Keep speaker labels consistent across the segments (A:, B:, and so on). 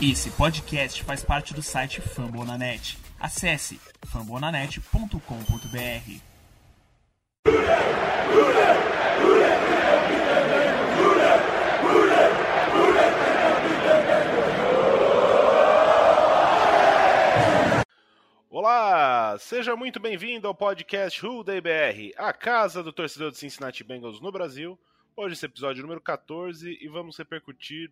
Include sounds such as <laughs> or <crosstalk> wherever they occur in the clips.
A: Esse podcast faz parte do site Fambonanet. Acesse fambonanet.com.br.
B: Olá, seja muito bem-vindo ao podcast Who Day BR, a casa do torcedor do Cincinnati Bengals no Brasil. Hoje esse episódio número 14 e vamos repercutir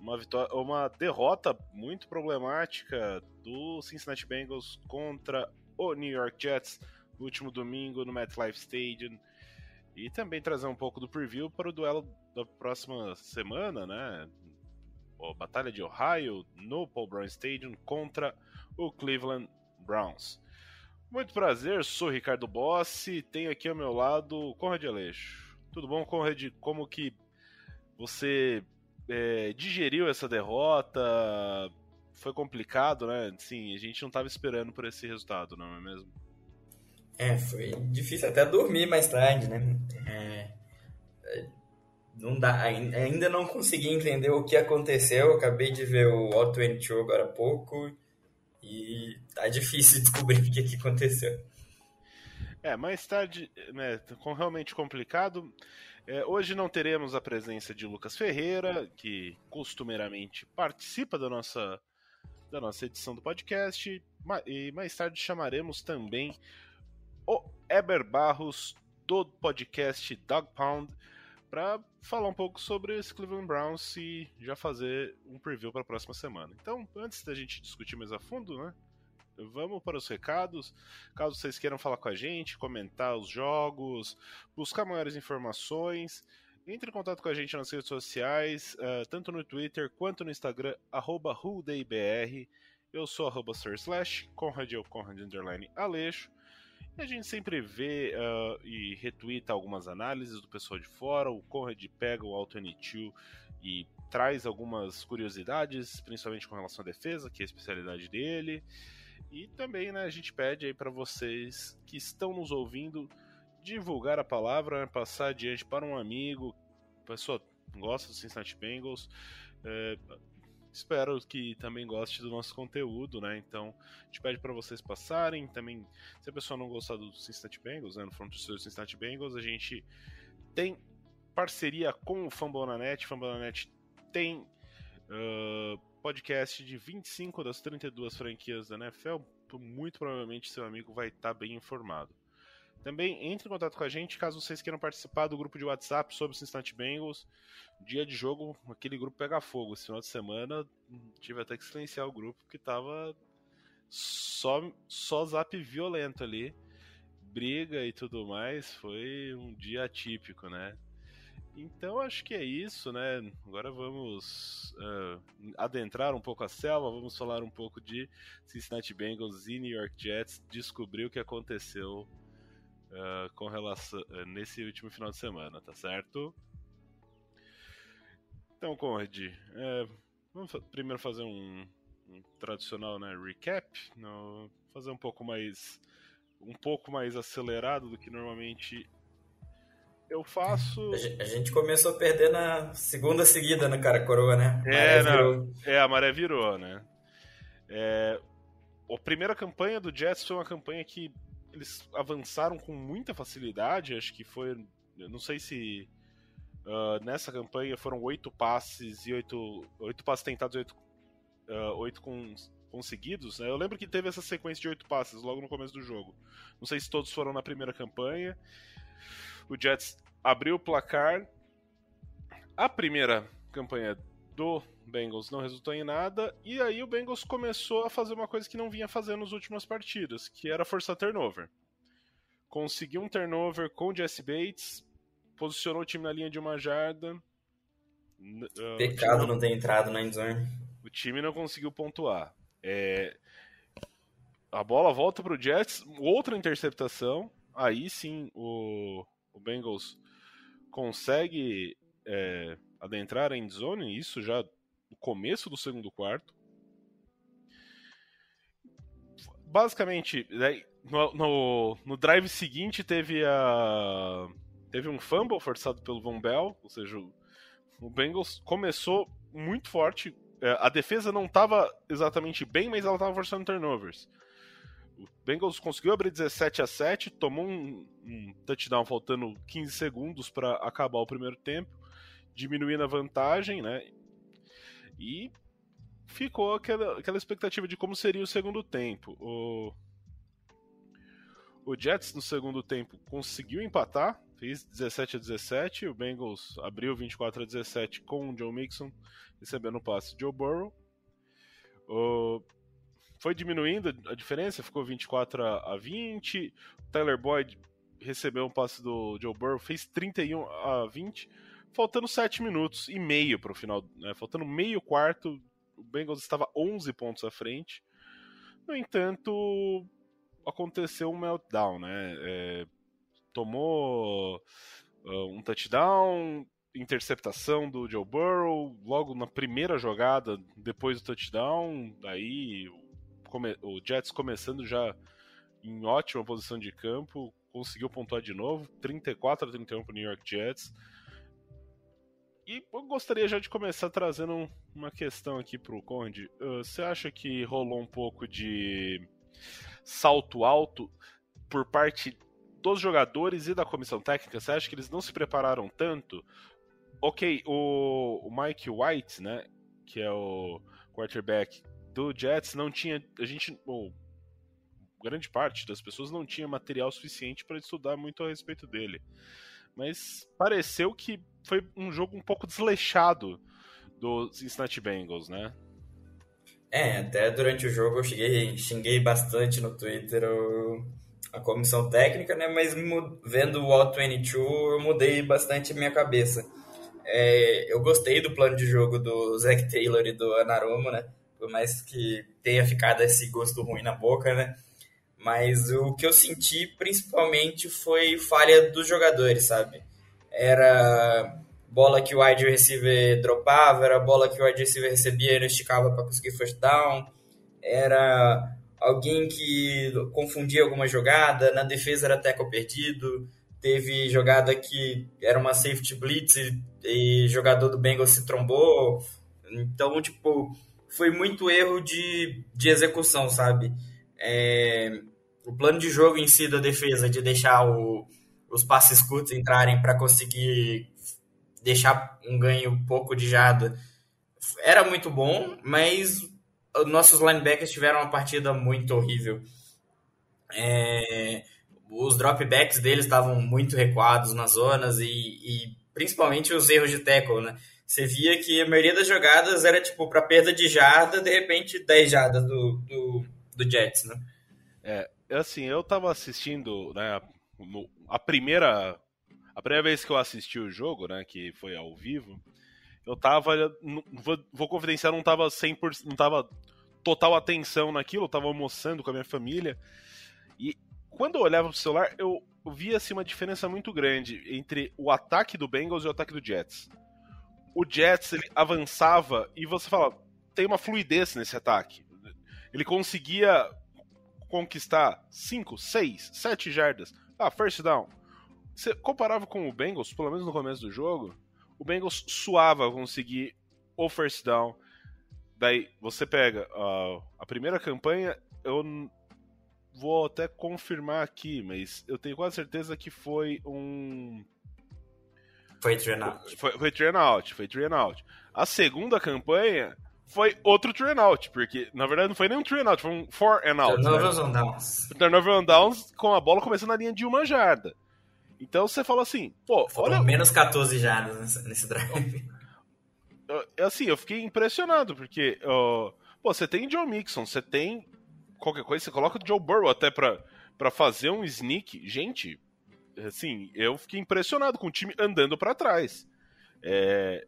B: uma, vitória, uma derrota muito problemática do Cincinnati Bengals contra o New York Jets no último domingo no MetLife Stadium e também trazer um pouco do preview para o duelo da próxima semana, né? A Batalha de Ohio no Paul Brown Stadium contra o Cleveland Browns. Muito prazer, sou Ricardo Bossi, tenho aqui ao meu lado Conrad Aleixo. Tudo bom, Conrad? Como que você é, digeriu essa derrota? Foi complicado, né? Sim, a gente não estava esperando por esse resultado, não é mesmo?
C: É, foi difícil até dormir mais tarde, né? É, é não dá, ainda não consegui entender o que aconteceu. Acabei de ver o Auto 22 agora há pouco e tá difícil <laughs> descobrir o que, que aconteceu.
B: É, mais tarde, né, com realmente complicado. É, hoje não teremos a presença de Lucas Ferreira, que costumeiramente participa da nossa, da nossa edição do podcast, e mais tarde chamaremos também o Eber Barros, do podcast Dog Pound, para falar um pouco sobre esse Cleveland Browns e já fazer um preview para a próxima semana. Então, antes da gente discutir mais a fundo, né? Vamos para os recados. Caso vocês queiram falar com a gente, comentar os jogos, buscar maiores informações, entre em contato com a gente nas redes sociais, uh, tanto no Twitter quanto no Instagram, arroba Eu sou arroba Slash, Conrad ou Conrad Underline Aleixo. E a gente sempre vê uh, e retuita algumas análises do pessoal de fora. O Conrad pega o Auto N2 e traz algumas curiosidades, principalmente com relação à defesa, que é a especialidade dele. E também, né, a gente pede aí para vocês que estão nos ouvindo divulgar a palavra, né, passar adiante para um amigo, pessoa gosta do Cincinnati Bengals. É, espero que também goste do nosso conteúdo, né? Então, a gente pede para vocês passarem. Também, se a pessoa não gostar do Cincinnati Bengals, né, no front do Cincinnati Bengals, a gente tem parceria com o Fambonanet. Fambonanet tem uh, podcast de 25 das 32 franquias da NFL, muito provavelmente seu amigo vai estar tá bem informado. Também entre em contato com a gente caso vocês queiram participar do grupo de WhatsApp sobre Cincinnati Bengals. Dia de jogo, aquele grupo pega fogo. Esse final de semana tive até que silenciar o grupo porque tava só, só zap violento ali. Briga e tudo mais. Foi um dia atípico, né? Então acho que é isso, né? Agora vamos uh, adentrar um pouco a selva, vamos falar um pouco de Cincinnati Bengals e New York Jets, descobrir o que aconteceu uh, com relação uh, nesse último final de semana, tá certo? Então, Conrad, vamos primeiro fazer um, um, tradicional né, recap, no, fazer um pouco mais um pouco mais acelerado do que normalmente eu faço.
C: A gente começou a perder na segunda seguida no cara coroa, né?
B: É, não, é, a maré virou, né? É, a primeira campanha do Jets foi uma campanha que eles avançaram com muita facilidade. Acho que foi. Não sei se uh, nessa campanha foram oito passes e oito, oito passes tentados e oito, uh, oito com, conseguidos. Né? Eu lembro que teve essa sequência de oito passes logo no começo do jogo. Não sei se todos foram na primeira campanha. O Jets abriu o placar. A primeira campanha do Bengals não resultou em nada, e aí o Bengals começou a fazer uma coisa que não vinha fazendo nas últimas partidas, que era forçar turnover. Conseguiu um turnover com o Jesse Bates, posicionou o time na linha de uma jarda.
C: Uh, Pecado não ter entrado na endzone.
B: O time não conseguiu pontuar. É... A bola volta para o Jets, outra interceptação. Aí sim o o Bengals consegue é, adentrar a endzone, isso já no começo do segundo quarto. Basicamente, no, no, no, drive seguinte teve a teve um fumble forçado pelo Von Bell, ou seja, o, o Bengals começou muito forte, é, a defesa não estava exatamente bem, mas ela estava forçando turnovers. O Bengals conseguiu abrir 17 a 7, tomou um, um touchdown faltando 15 segundos para acabar o primeiro tempo, diminuindo a vantagem, né? E ficou aquela, aquela expectativa de como seria o segundo tempo. O, o Jets no segundo tempo conseguiu empatar, fez 17 a 17, o Bengals abriu 24 a 17 com o Joe Mixon recebendo o passe de Joe Burrow. O, foi diminuindo a diferença, ficou 24 a 20. O Tyler Boyd recebeu um passe do Joe Burrow, fez 31 a 20, faltando 7 minutos e meio para o final, né? faltando meio quarto, o Bengals estava 11 pontos à frente. No entanto, aconteceu um meltdown, né? É, tomou uh, um touchdown, interceptação do Joe Burrow, logo na primeira jogada depois do touchdown, daí come, o Jets começando já em ótima posição de campo, conseguiu pontuar de novo, 34 a 31 para o New York Jets. E eu gostaria já de começar trazendo uma questão aqui para o Conde. Uh, você acha que rolou um pouco de salto alto por parte dos jogadores e da comissão técnica? Você acha que eles não se prepararam tanto? Ok, o, o Mike White, né, que é o quarterback do Jets não tinha. A gente. Ou, grande parte das pessoas não tinha material suficiente para estudar muito a respeito dele. Mas pareceu que foi um jogo um pouco desleixado dos Cincinnati Bengals, né?
C: É, até durante o jogo eu cheguei, xinguei bastante no Twitter a comissão técnica, né? Mas vendo o All 22 eu mudei bastante a minha cabeça. É, eu gostei do plano de jogo do Zach Taylor e do Anarumo, né? Por mais que tenha ficado esse gosto ruim na boca, né? Mas o que eu senti principalmente foi falha dos jogadores, sabe? Era bola que o wide receiver dropava, era bola que o wide receiver recebia e não esticava para conseguir first down, era alguém que confundia alguma jogada, na defesa era tackle perdido, teve jogada que era uma safety blitz e, e jogador do Bengals se trombou. Então, tipo, foi muito erro de, de execução, sabe? É, o plano de jogo em si da defesa, de deixar o, os passes curtos entrarem para conseguir deixar um ganho pouco de jada, era muito bom, mas nossos linebackers tiveram uma partida muito horrível. É, os dropbacks deles estavam muito recuados nas zonas e, e principalmente os erros de tackle, né? Você via que a maioria das jogadas era tipo para perda de jarda, de repente 10 jardas do, do, do Jets, né?
B: É, assim, eu tava assistindo, né, a primeira a primeira vez que eu assisti o jogo, né, que foi ao vivo, eu tava vou, vou confidenciar, não tava 100%, não tava total atenção naquilo, eu tava almoçando com a minha família. E quando eu olhava pro celular, eu via assim, uma diferença muito grande entre o ataque do Bengals e o ataque do Jets o Jets ele avançava e você fala, tem uma fluidez nesse ataque. Ele conseguia conquistar 5, 6, 7 jardas. Ah, first down. Você comparava com o Bengals, pelo menos no começo do jogo, o Bengals suava conseguir o first down. Daí você pega uh, a primeira campanha, eu vou até confirmar aqui, mas eu tenho quase certeza que foi um
C: foi Trenout.
B: Foi, foi foi Trenout. A segunda campanha foi outro Trenout, porque na verdade não foi nem um Trenout, foi um four and out.
C: Turnovers né? on downs.
B: Turnover on downs com a bola começando na linha de uma jarda. Então você fala assim, pô,
C: Foram olha... menos 14 jardas nesse drive.
B: Assim, eu fiquei impressionado, porque uh, pô, você tem Joe Mixon, você tem qualquer coisa, você coloca o Joe Burrow até pra, pra fazer um sneak. Gente, assim, eu fiquei impressionado com o time andando para trás. É...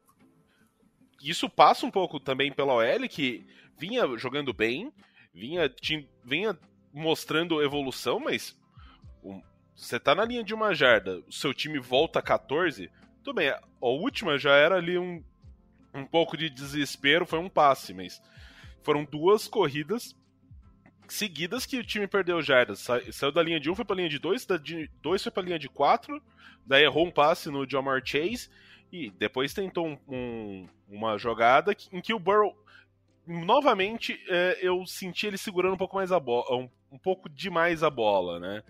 B: Isso passa um pouco também pela OL, que vinha jogando bem, vinha, vinha mostrando evolução, mas você tá na linha de uma jarda, o seu time volta a 14, tudo bem, a última já era ali um, um pouco de desespero, foi um passe, mas foram duas corridas seguidas que o time perdeu jardas. saiu da linha de 1, foi pra linha de 2, da de 2 foi pra linha de 4, daí errou um passe no Jamar Chase, e depois tentou um, um, uma jogada em que o Burrow novamente, é, eu senti ele segurando um pouco mais a bola, um, um, pouco demais a bola, né?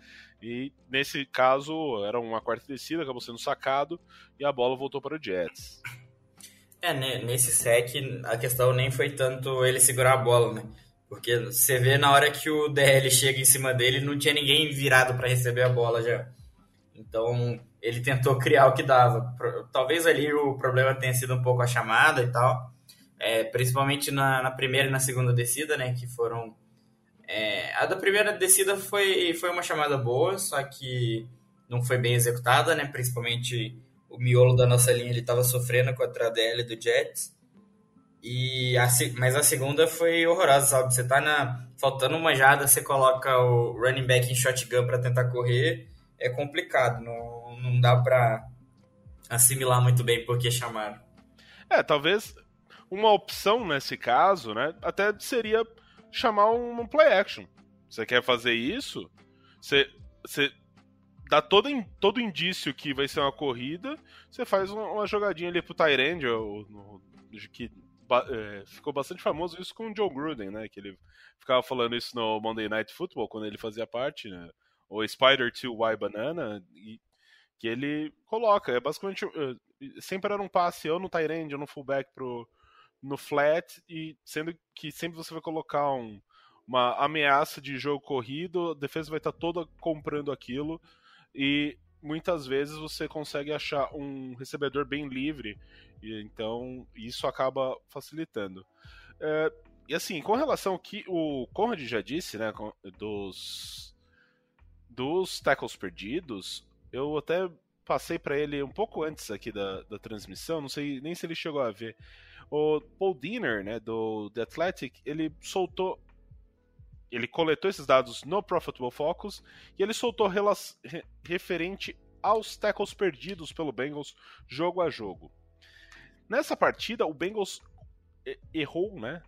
B: E nesse caso, era uma quarta descida, acabou sendo sacado e a bola voltou para o Jets.
C: É, nesse sec, a questão nem foi tanto ele segurar a bola, né? Porque você vê na hora que o DL chega em cima dele, não tinha ninguém virado para receber a bola já. Então, ele tentou criar o que dava. Talvez ali o problema tenha sido um pouco a chamada e tal. É, principalmente na, na, primeira e na segunda descida, né? Que foram. É, a da primeira descida foi, foi uma chamada boa, só que não foi bem executada, né? Principalmente o miolo da nossa linha ele estava sofrendo contra a DL do Jets. E a, mas a segunda foi horrorosa, sabe? Você tá na faltando uma jada, você coloca o running back em shotgun para tentar correr, é complicado, não, não dá para assimilar muito bem porque chamaram.
B: É, talvez uma opção nesse caso, né, até seria chamar um play action. Você quer fazer isso? Você, você dá todo, todo indício que vai ser uma corrida, você faz uma, jogadinha ali pro Tyrande, que é, ficou bastante famoso isso com o Joe Gruden, né? Que ele ficava falando isso no Monday Night Football, quando ele fazia parte, né? O Spider 2Y Banana, e, que ele coloca. É basicamente. É, sempre era um passe ou no Tyrande ou no fullback pro, no flat, e sendo que sempre você vai colocar um, uma ameaça de jogo corrido, a defesa vai estar toda comprando aquilo, e muitas vezes você consegue achar um recebedor bem livre, e então isso acaba facilitando. É, e assim, com relação ao que o Conrad já disse, né, dos, dos tackles perdidos, eu até passei para ele um pouco antes aqui da, da transmissão, não sei nem se ele chegou a ver. O Paul Diner, né, do The Athletic, ele soltou ele coletou esses dados no Pro Football Focus e ele soltou re referente aos tackles perdidos pelo Bengals jogo a jogo. Nessa partida, o Bengals errou, né?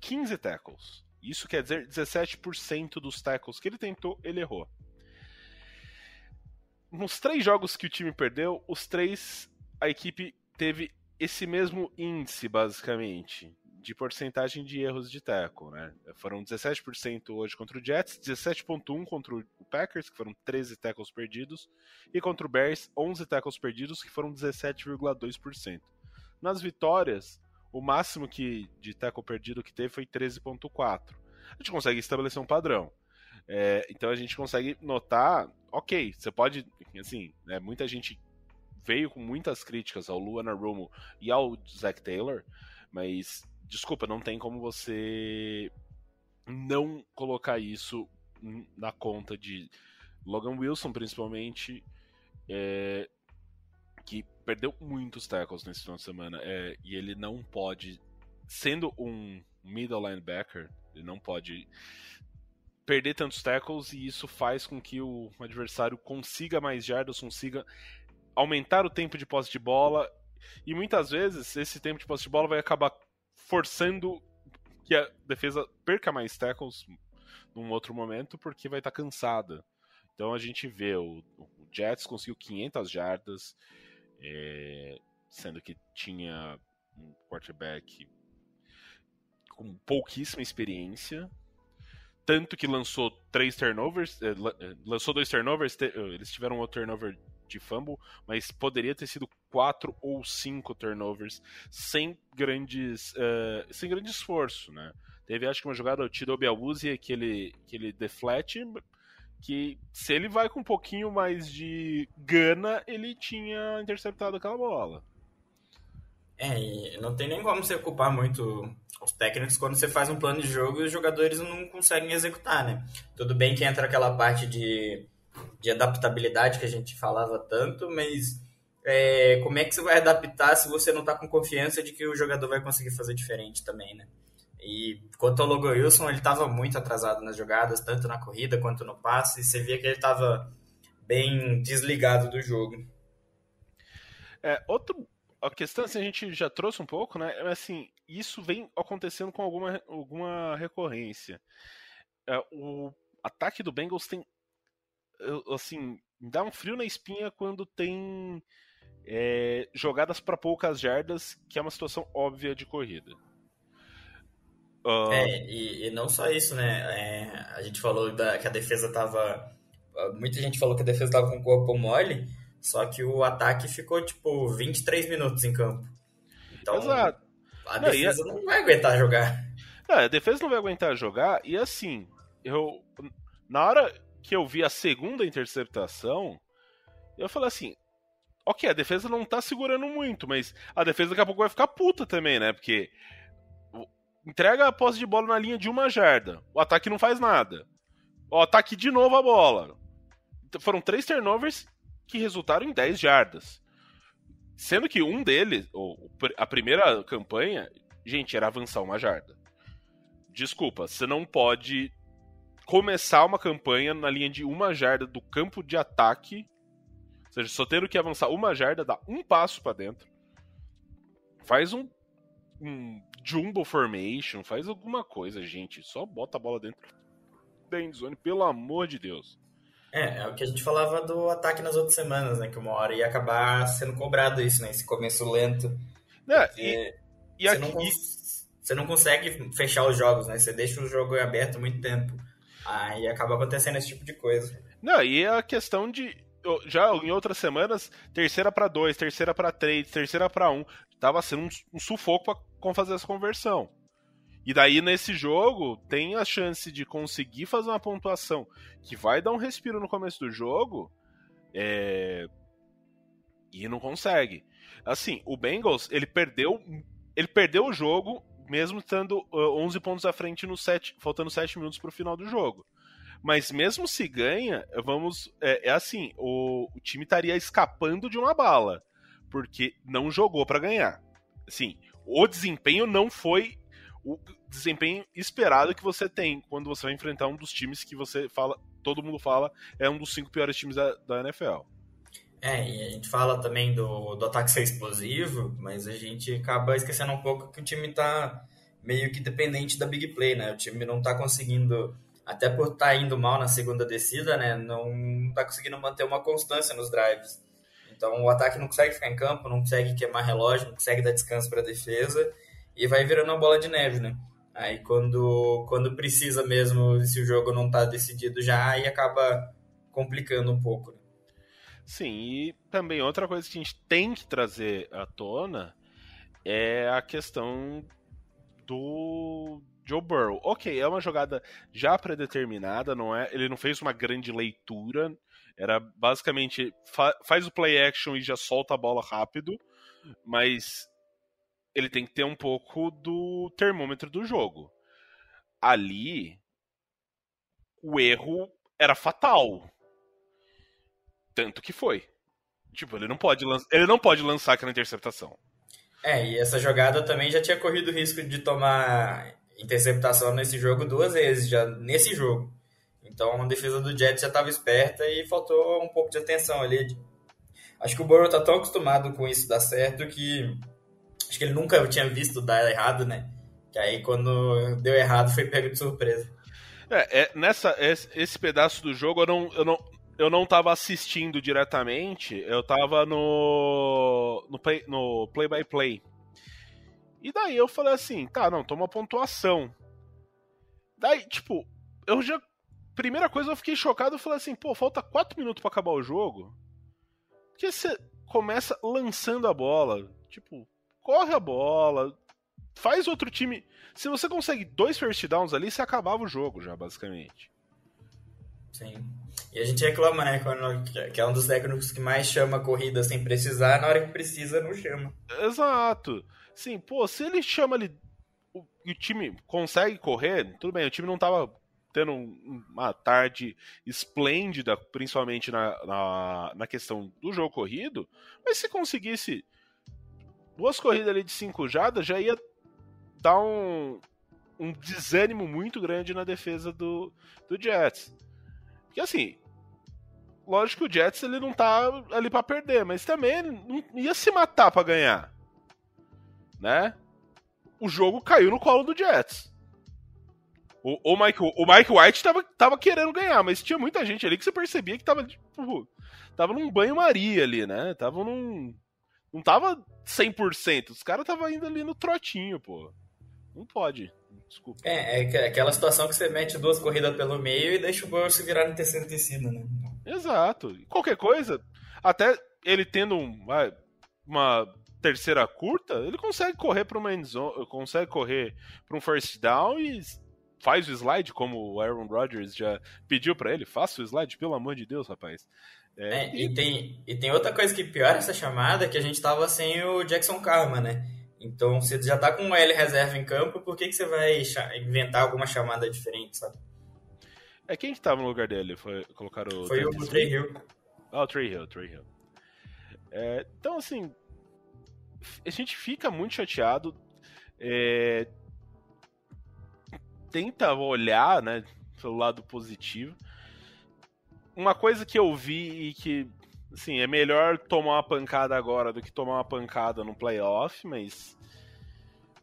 B: 15 tackles. Isso quer dizer 17% dos tackles que ele tentou, ele errou. Nos três jogos que o time perdeu, os três a equipe teve esse mesmo índice, basicamente de porcentagem de erros de tackle, né? Foram 17% hoje contra o Jets, 17.1 contra o Packers, que foram 13 tackles perdidos, e contra o Bears, 11 tackles perdidos, que foram 17,2%. Nas vitórias, o máximo que de tackle perdido que teve foi 13.4. A gente consegue estabelecer um padrão. É, então a gente consegue notar, ok, você pode, assim, né, muita gente veio com muitas críticas ao Luana Romo e ao Zach Taylor, mas desculpa, não tem como você não colocar isso na conta de Logan Wilson, principalmente, é, que perdeu muitos tackles nesse final de semana, é, e ele não pode, sendo um middle linebacker, ele não pode perder tantos tackles e isso faz com que o adversário consiga mais jardas, consiga aumentar o tempo de posse de bola e muitas vezes esse tempo de posse de bola vai acabar forçando que a defesa perca mais tackles num outro momento, porque vai estar tá cansada. Então a gente vê o, o Jets conseguiu 500 jardas, é, sendo que tinha um quarterback com pouquíssima experiência, tanto que lançou três turnovers, é, é lançou dois turnovers, eles tiveram outro turnover de fumble, mas poderia ter sido quatro ou cinco turnovers sem grandes, uh, sem grande esforço, né? Teve acho que uma jogada do Tidobi Awuzie que ele, que ele deflete, que se ele vai com um pouquinho mais de gana, ele tinha interceptado aquela bola.
C: É, não tem nem como você culpar muito os técnicos quando você faz um plano de jogo e os jogadores não conseguem executar, né? Tudo bem que entra aquela parte de de adaptabilidade que a gente falava tanto, mas é, como é que você vai adaptar se você não está com confiança de que o jogador vai conseguir fazer diferente também, né? E quanto ao Logan Wilson, ele estava muito atrasado nas jogadas, tanto na corrida quanto no passe, e você via que ele estava bem desligado do jogo.
B: É, outro, a questão assim, a gente já trouxe um pouco, né? É assim, isso vem acontecendo com alguma, alguma recorrência. É, o ataque do Bengals tem assim, dá um frio na espinha quando tem é, jogadas para poucas jardas, que é uma situação óbvia de corrida.
C: Uh... É, e, e, não só isso, né? É, a gente falou da, que a defesa tava. Muita gente falou que a defesa tava com o corpo mole, só que o ataque ficou, tipo, 23 minutos em campo. Então, Exato. a defesa não, a... não vai aguentar jogar.
B: É, a defesa não vai aguentar jogar, e assim, eu. Na hora que eu vi a segunda interceptação, eu falei assim: ok, a defesa não tá segurando muito, mas a defesa daqui a pouco vai ficar puta também, né? Porque entrega a posse de bola na linha de uma jarda, o ataque não faz nada. O ataque de novo a bola. Foram três turnovers que resultaram em 10 jardas. Sendo que um deles, ou a primeira campanha, gente, era avançar uma jarda. Desculpa, você não pode começar uma campanha na linha de uma jarda do campo de ataque ou seja, só tendo que avançar uma jarda, dá um passo para dentro. Faz um, um jumbo formation, faz alguma coisa, gente. Só bota a bola dentro da endzone, pelo amor de Deus.
C: É, é o que a gente falava do ataque nas outras semanas, né? Que uma hora ia acabar sendo cobrado isso, né? Esse começo lento.
B: É, e, e
C: você,
B: aqui...
C: não você não consegue fechar os jogos, né? Você deixa o jogo aberto muito tempo. Aí acaba acontecendo esse tipo de coisa.
B: Não, e a questão de já em outras semanas, terceira para dois, terceira para três, terceira para um, tava sendo um, um sufoco para fazer essa conversão. E daí nesse jogo tem a chance de conseguir fazer uma pontuação que vai dar um respiro no começo do jogo, é... e não consegue. Assim, o Bengals ele perdeu, ele perdeu o jogo mesmo estando uh, 11 pontos à frente no set, faltando 7 minutos para o final do jogo. Mas mesmo se ganha, vamos. É, é assim: o, o, time estaria escapando de uma bala. Porque não jogou para ganhar. Assim, o desempenho não foi o desempenho esperado que você tem quando você vai enfrentar um dos times que você fala, todo mundo fala, é um dos cinco piores times da, da NFL.
C: É, e a gente fala também do, do ataque ser explosivo, mas a gente acaba esquecendo um pouco que o time tá meio que dependente da big play, né? O time não tá conseguindo até por estar tá indo mal na segunda descida, né, não está conseguindo manter uma constância nos drives. Então o ataque não consegue ficar em campo, não consegue queimar relógio, não consegue dar descanso para a defesa e vai virando uma bola de neve, né? Aí quando, quando precisa mesmo, se o jogo não está decidido já, aí acaba complicando um pouco. Né?
B: Sim, e também outra coisa que a gente tem que trazer à tona é a questão do, Joe Burrow. Ok, é uma jogada já predeterminada, não é? Ele não fez uma grande leitura. Era basicamente fa faz o play action e já solta a bola rápido, mas ele tem que ter um pouco do termômetro do jogo. Ali, o erro era fatal. Tanto que foi. Tipo, ele não pode, ele não pode lançar aquela interceptação.
C: É, e essa jogada também já tinha corrido o risco de tomar interceptação nesse jogo duas vezes, já nesse jogo. Então a defesa do Jets já estava esperta e faltou um pouco de atenção ali. Acho que o Burrow tá tão acostumado com isso dar certo que acho que ele nunca tinha visto dar errado, né? Que aí quando deu errado foi pego de surpresa.
B: É, é nessa esse, esse, pedaço do jogo eu não, eu não eu não tava assistindo diretamente, eu tava no no play, no play by play. E daí eu falei assim, tá, não, toma pontuação. Daí, tipo, eu já. Primeira coisa, eu fiquei chocado, eu falei assim, pô, falta 4 minutos para acabar o jogo. Porque você começa lançando a bola. Tipo, corre a bola, faz outro time. Se você consegue dois first downs ali, você acabava o jogo já, basicamente.
C: Sim. E a gente reclama, né? Quando, que é um dos técnicos que mais chama corrida sem precisar, na hora que precisa, não chama.
B: Exato. Sim, pô, se ele chama ali. O, o time consegue correr, tudo bem, o time não tava tendo uma tarde esplêndida, principalmente na, na, na, questão do jogo corrido, mas se conseguisse duas corridas ali de cinco jadas, já ia dar um, um desânimo muito grande na defesa do, do Jets. Porque assim, lógico que o Jets ele não tá ali para perder, mas também não ia se matar para ganhar né? O jogo caiu no colo do Jets. O, o, Mike, o Mike White tava, tava querendo ganhar, mas tinha muita gente ali que você percebia que tava, tipo, tava num banho-maria ali, né? Tava num. Não tava 100%. Os caras tava indo ali no trotinho, pô. Não pode. Desculpa.
C: É, é aquela situação que você mete duas corridas pelo meio e deixa o Burrow se virar no terceiro descida, né?
B: Exato. Qualquer coisa, até ele tendo um, uma terceira curta, ele consegue correr para uma endzone, consegue correr para um first down e faz o slide como o Aaron Rodgers já pediu para ele, faça o slide, pelo amor de Deus, rapaz.
C: É, é, e, tem, e tem outra coisa que piora essa chamada, que a gente tava sem o Jackson Karma, né? Então, você já tá com o L reserva em campo, por que, que você vai inventar alguma chamada diferente, sabe?
B: É quem que tava no lugar dele? Foi colocar o.
C: Foi o Trey Hill.
B: Ah, o Trey Hill, Trey Hill. É, então, assim, a gente fica muito chateado. É, tenta olhar, né, pelo lado positivo. Uma coisa que eu vi e que, assim, é melhor tomar uma pancada agora do que tomar uma pancada no playoff, mas.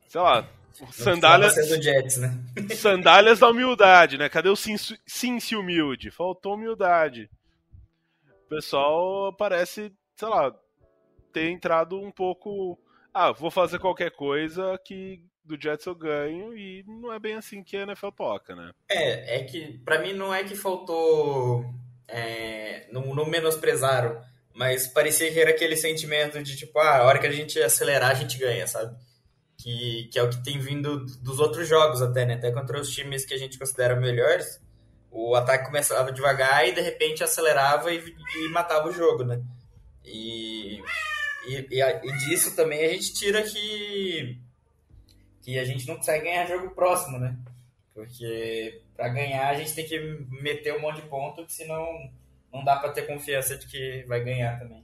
B: Sei lá. Sandálias.
C: Jets, né? <laughs>
B: sandálias da humildade, né? Cadê o Cincy humilde? Faltou humildade. O pessoal parece, sei lá, ter entrado um pouco. Ah, vou fazer qualquer coisa que do Jets eu ganho e não é bem assim que a NFL toca, né?
C: É, é que para mim não é que faltou é, não, não menosprezaram, mas parecia que era aquele sentimento de tipo, ah, a hora que a gente acelerar, a gente ganha, sabe? Que, que é o que tem vindo dos outros jogos até, né? Até contra os times que a gente considera melhores, o ataque começava devagar e de repente acelerava e, e matava o jogo, né? E, e, e, e, disso também a gente tira que, que a gente não consegue ganhar jogo próximo, né? Porque para ganhar a gente tem que meter um monte de ponto, senão não dá para ter confiança de que vai ganhar também.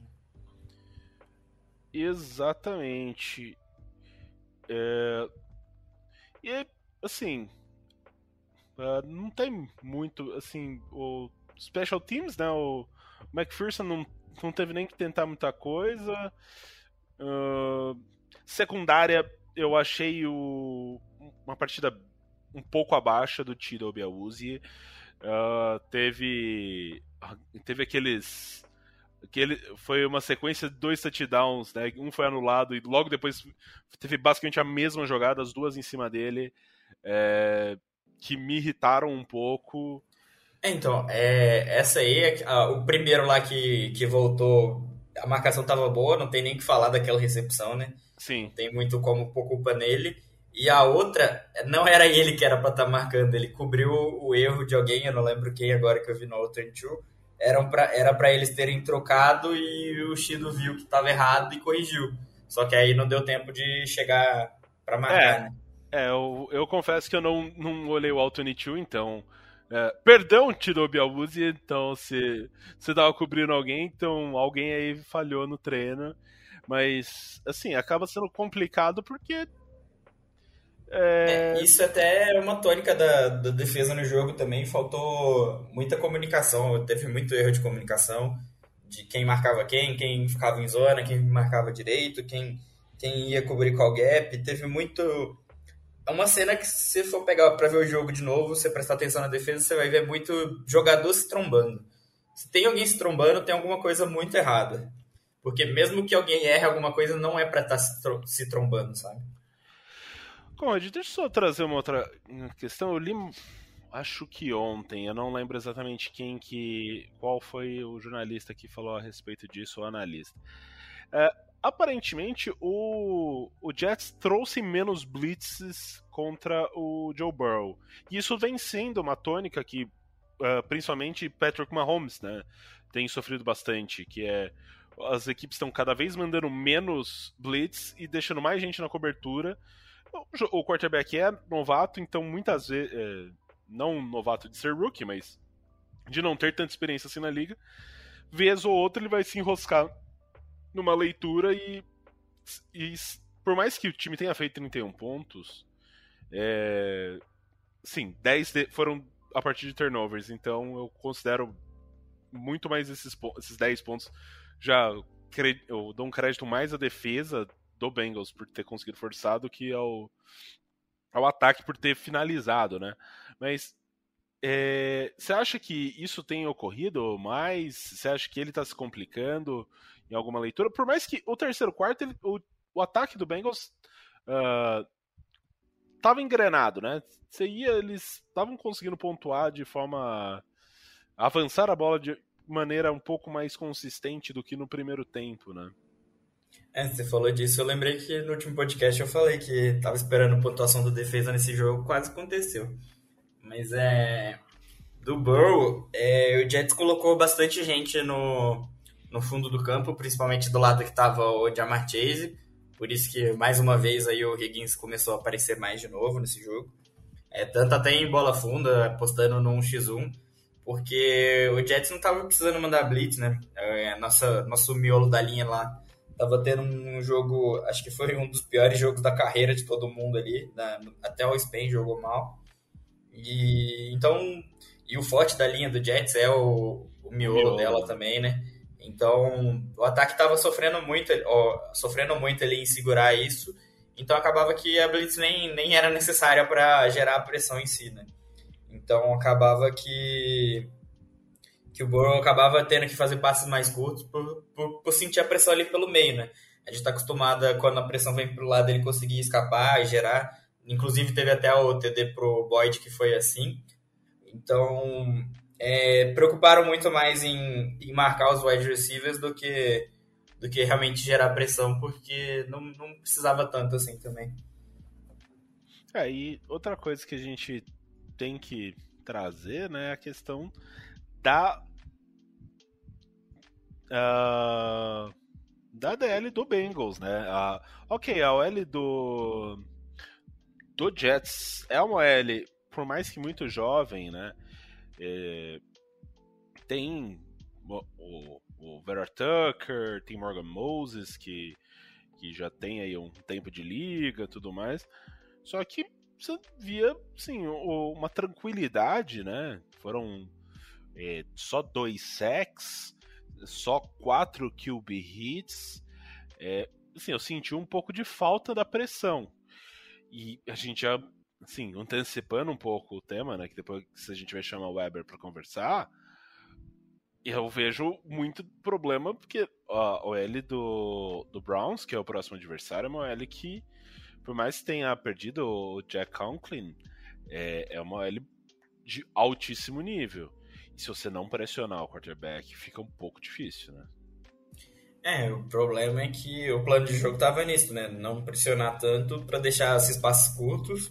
B: Exatamente. É... E assim, uh, não tem muito, assim, o Special Teams, né? O McPherson não, não teve nem que tentar muita coisa. Uh, secundária, eu achei o, uma partida um pouco abaixo do Tiro Biauzi. Uh, teve teve aqueles aquele foi uma sequência de dois touchdowns, né? Um foi anulado e logo depois teve basicamente a mesma jogada, as duas em cima dele, é, que me irritaram um pouco.
C: É, então, é, essa aí, o primeiro lá que, que voltou, a marcação tava boa, não tem nem que falar daquela recepção, né?
B: Sim.
C: Não tem muito como pôr culpa nele. E a outra, não era ele que era para estar tá marcando, ele cobriu o erro de alguém, eu não lembro quem agora que eu vi no Outer Two. Era pra, era para eles terem trocado e o Shido viu que estava errado e corrigiu. Só que aí não deu tempo de chegar para marcar,
B: é,
C: né?
B: É, eu, eu confesso que eu não, não olhei o 22, então. É, perdão, Tirobi Abuzi, então se você tava cobrindo alguém, então alguém aí falhou no treino. Mas, assim, acaba sendo complicado porque
C: é... É, isso até é uma tônica da, da, defesa no jogo também. Faltou muita comunicação, teve muito erro de comunicação de quem marcava quem, quem ficava em zona, quem marcava direito, quem, quem ia cobrir qual gap. Teve muito. É uma cena que, se for pegar para ver o jogo de novo, você prestar atenção na defesa, você vai ver muito jogador se trombando. Se tem alguém se trombando, tem alguma coisa muito errada. Porque mesmo que alguém erre alguma coisa, não é para estar tá se trombando, sabe?
B: Conde, deixa eu só trazer uma outra questão. Eu li, acho que ontem, eu não lembro exatamente quem que. qual foi o jornalista que falou a respeito disso, o analista. É, aparentemente, o, o Jets trouxe menos blitzes contra o Joe Burrow. E isso vem sendo uma tônica que, uh, principalmente, Patrick Mahomes né, tem sofrido bastante, que é as equipes estão cada vez mandando menos blitz e deixando mais gente na cobertura o quarterback é novato, então muitas vezes. É, não novato de ser rookie, mas de não ter tanta experiência assim na liga. Vez ou outra ele vai se enroscar numa leitura e, e por mais que o time tenha feito 31 pontos, é, sim, 10 de, foram a partir de turnovers, então eu considero muito mais esses, esses 10 pontos. Já eu dou um crédito mais à defesa do Bengals por ter conseguido forçar do que ao, ao ataque por ter finalizado, né? Mas é, você acha que isso tem ocorrido mais? Você acha que ele está se complicando em alguma leitura? Por mais que o terceiro quarto, ele, o, o ataque do Bengals uh, tava engrenado, né? Você ia, eles estavam conseguindo pontuar de forma. avançar a bola de maneira um pouco mais consistente do que no primeiro tempo, né?
C: É, você falou disso, eu lembrei que no último podcast eu falei que tava esperando pontuação da defesa nesse jogo, quase aconteceu. Mas é. Do Burrow, é, o Jets colocou bastante gente no, no fundo do campo, principalmente do lado que tava o Jamar Chase. Por isso que, mais uma vez, aí o Higgins começou a aparecer mais de novo nesse jogo. É, tanto até em bola funda, apostando no 1x1, porque o Jets não tava precisando mandar blitz, né? É, nossa, nosso miolo da linha lá tava tendo um jogo, acho que foi um dos piores jogos da carreira de todo mundo ali, na, até o Spain jogou mal. E então, e o forte da linha do Jets é o, o miolo, miolo. dela também, né? Então, o ataque estava sofrendo muito, ó, sofrendo muito ali em segurar isso. Então, acabava que a blitz nem, nem era necessária para gerar a pressão em si, né? Então, acabava que que o Burrow acabava tendo que fazer passes mais curtos por, por, por sentir a pressão ali pelo meio, né? A gente está acostumada quando a pressão vem para o lado ele conseguir escapar e gerar. Inclusive teve até o TD pro Boyd que foi assim. Então é, preocuparam muito mais em, em, marcar os wide receivers do que do que realmente gerar pressão, porque não, não precisava tanto assim também.
B: É, e outra coisa que a gente tem que trazer, né, é a questão da uh, da DL do Bengals, né? Uh, ok, a OL do do Jets é uma OL, por mais que muito jovem, né? É, tem o, o, o Vera Tucker, tem Morgan Moses, que, que já tem aí um tempo de liga tudo mais. Só que você via, sim, uma tranquilidade, né? Foram é, só dois sacks, só quatro QB hits. É, assim, eu senti um pouco de falta da pressão. E a gente já, assim, antecipando um pouco o tema, né? Que depois a gente vai chamar o Weber para conversar, eu vejo muito problema, porque a OL do, do Browns, que é o próximo adversário, é uma OL que, por mais que tenha perdido o Jack Conklin, é, é uma OL de altíssimo nível. E se você não pressionar o quarterback, fica um pouco difícil, né?
C: É, o problema é que o plano de jogo tava nisso, né? Não pressionar tanto para deixar esses passos curtos,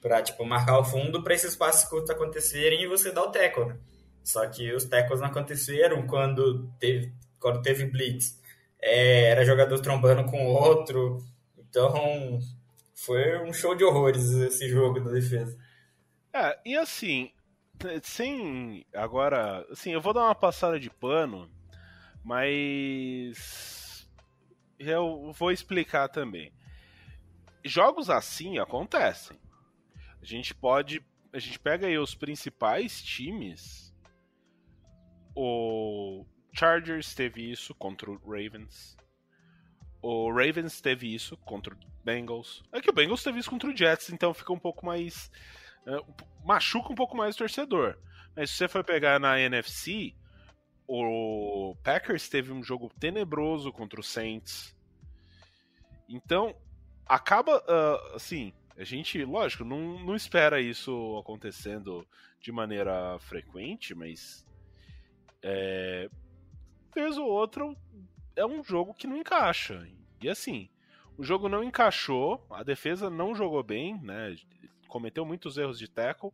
C: para tipo marcar o fundo para esses passos curtos acontecerem e você dar o tackle, né? Só que os tackles não aconteceram quando teve quando teve blitz. É, era jogador trombando com o outro. Então, foi um show de horrores esse jogo da defesa.
B: É, e assim, sem. Agora, assim, eu vou dar uma passada de pano, mas. Eu vou explicar também. Jogos assim acontecem. A gente pode. A gente pega aí os principais times. O Chargers teve isso contra o Ravens. O Ravens teve isso contra o Bengals. É que o Bengals teve isso contra o Jets, então fica um pouco mais é, machuca um pouco mais o torcedor. Mas se você for pegar na NFC, o Packers teve um jogo tenebroso contra o Saints. Então, acaba uh, assim. A gente, lógico, não, não espera isso acontecendo de maneira frequente, mas. É, vez ou outra é um jogo que não encaixa. E assim, o jogo não encaixou, a defesa não jogou bem, né? Cometeu muitos erros de tackle,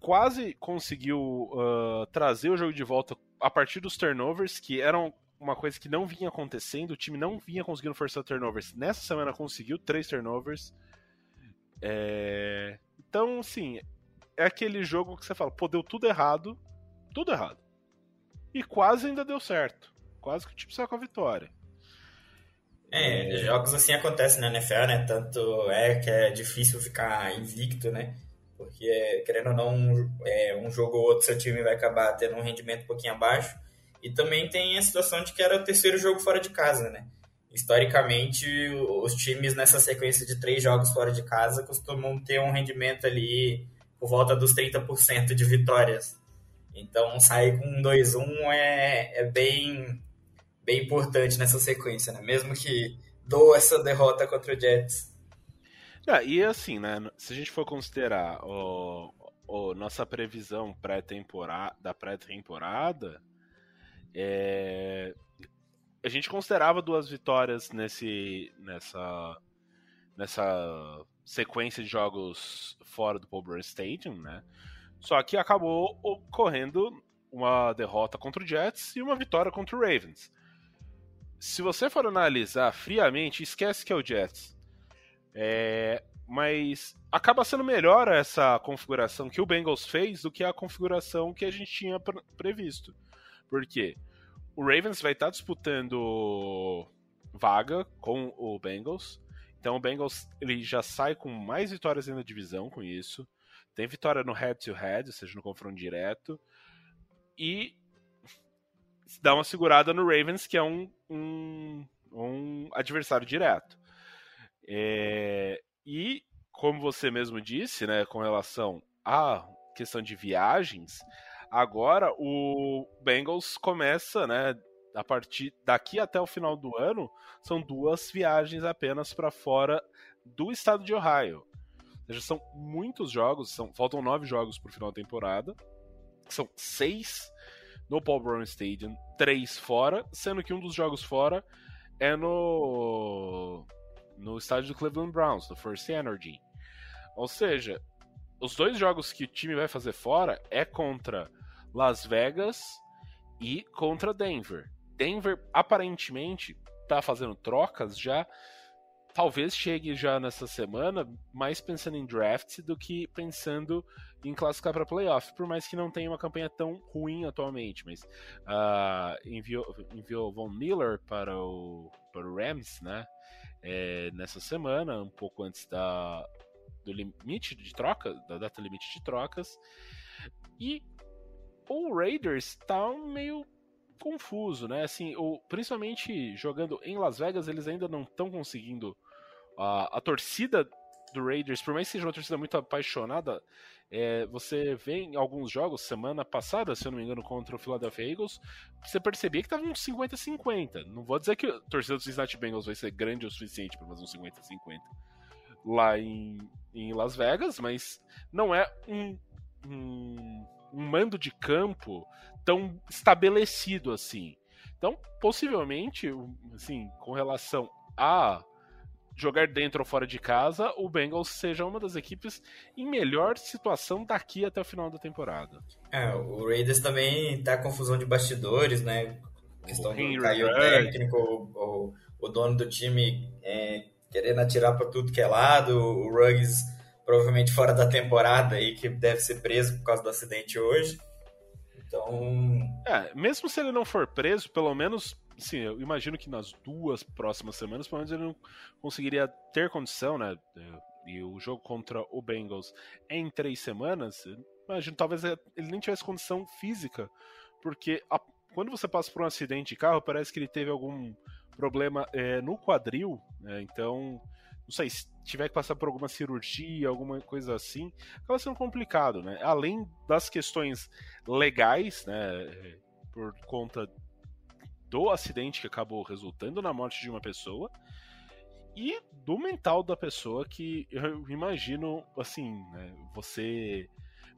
B: quase conseguiu uh, trazer o jogo de volta a partir dos turnovers, que eram uma coisa que não vinha acontecendo, o time não vinha conseguindo forçar turnovers. Nessa semana conseguiu três turnovers. É... Então, sim, é aquele jogo que você fala, pô, deu tudo errado, tudo errado. E quase ainda deu certo. Quase que o time saiu com a vitória.
C: É, jogos assim acontecem na NFL, né? Tanto é que é difícil ficar invicto, né? Porque, querendo ou não, é, um jogo ou outro seu time vai acabar tendo um rendimento um pouquinho abaixo. E também tem a situação de que era o terceiro jogo fora de casa, né? Historicamente, os times nessa sequência de três jogos fora de casa costumam ter um rendimento ali por volta dos 30% de vitórias. Então, sair com 2-1 é, é bem bem importante nessa sequência, né? Mesmo que doa essa derrota contra o Jets.
B: É, e assim, né? Se a gente for considerar o, o nossa previsão pré-temporada da pré-temporada, é, a gente considerava duas vitórias nesse nessa nessa sequência de jogos fora do Paul Stadium, né? Só que acabou ocorrendo uma derrota contra o Jets e uma vitória contra o Ravens. Se você for analisar friamente, esquece que é o Jets. É, mas acaba sendo melhor essa configuração que o Bengals fez do que a configuração que a gente tinha previsto. Por quê? O Ravens vai estar disputando vaga com o Bengals. Então o Bengals ele já sai com mais vitórias na divisão com isso. Tem vitória no head-to-head, ou seja, no confronto direto. E dá uma segurada no Ravens, que é um, um, um adversário direto. É, e, como você mesmo disse, né, com relação à questão de viagens, agora o Bengals começa, né, a partir daqui até o final do ano, são duas viagens apenas para fora do estado de Ohio. Ou seja, são muitos jogos, são, faltam nove jogos para o final da temporada. São seis no Paul Brown Stadium, três fora, sendo que um dos jogos fora é no no estádio do Cleveland Browns, do First Energy. Ou seja, os dois jogos que o time vai fazer fora é contra Las Vegas e contra Denver. Denver aparentemente está fazendo trocas já. Talvez chegue já nessa semana, mais pensando em draft do que pensando em classificar para playoff, por mais que não tenha uma campanha tão ruim atualmente. Mas uh, enviou, enviou Von Miller para o, para o Rams, né? é, nessa semana, um pouco antes da, do limite de troca, da data limite de trocas. E o Raiders está meio confuso, né? Assim, o, principalmente jogando em Las Vegas, eles ainda não estão conseguindo. A, a torcida do Raiders, por mais que seja uma torcida muito apaixonada, é, você vê em alguns jogos, semana passada, se eu não me engano, contra o Philadelphia Eagles, você percebia que tava uns 50-50. Não vou dizer que a torcida dos Cincinnati Bengals vai ser grande o suficiente para fazer uns 50-50 lá em, em Las Vegas, mas não é um, um, um mando de campo tão estabelecido assim. Então, possivelmente, assim, com relação a jogar dentro ou fora de casa, o Bengals seja uma das equipes em melhor situação daqui até o final da temporada.
C: É, o Raiders também tá confusão de bastidores, né? A questão o do caiu técnico, o, o, dono do time é, querendo atirar para tudo que é lado, o Ruggs provavelmente fora da temporada aí, que deve ser preso por causa do acidente hoje. Então.
B: É, mesmo se ele não for preso, pelo menos sim, eu imagino que nas duas próximas semanas, pelo menos ele não conseguiria ter condição, né? E o jogo contra o Bengals em três semanas, imagino talvez ele nem tivesse condição física, porque a, quando você passa por um acidente de carro, parece que ele teve algum problema é, no quadril, né? Então, não sei, se tiver que passar por alguma cirurgia, alguma coisa assim, acaba sendo complicado, né? Além das questões legais, né? Por conta do acidente que acabou resultando na morte de uma pessoa e do mental da pessoa que eu imagino assim, né, você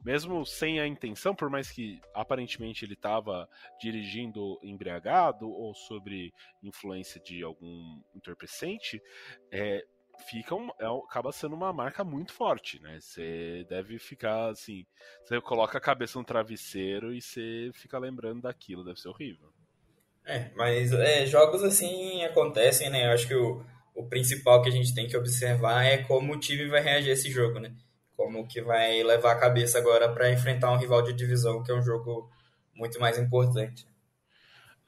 B: mesmo sem a intenção, por mais que aparentemente ele estava dirigindo embriagado ou sobre influência de algum entorpecente, é, fica um, é, acaba sendo uma marca muito forte, né? Você deve ficar assim, você coloca a cabeça no travesseiro e você fica lembrando daquilo, deve ser horrível.
C: É, mas é, jogos assim acontecem, né? Eu acho que o, o principal que a gente tem que observar é como o time vai reagir a esse jogo, né? Como que vai levar a cabeça agora para enfrentar um rival de divisão, que é um jogo muito mais importante.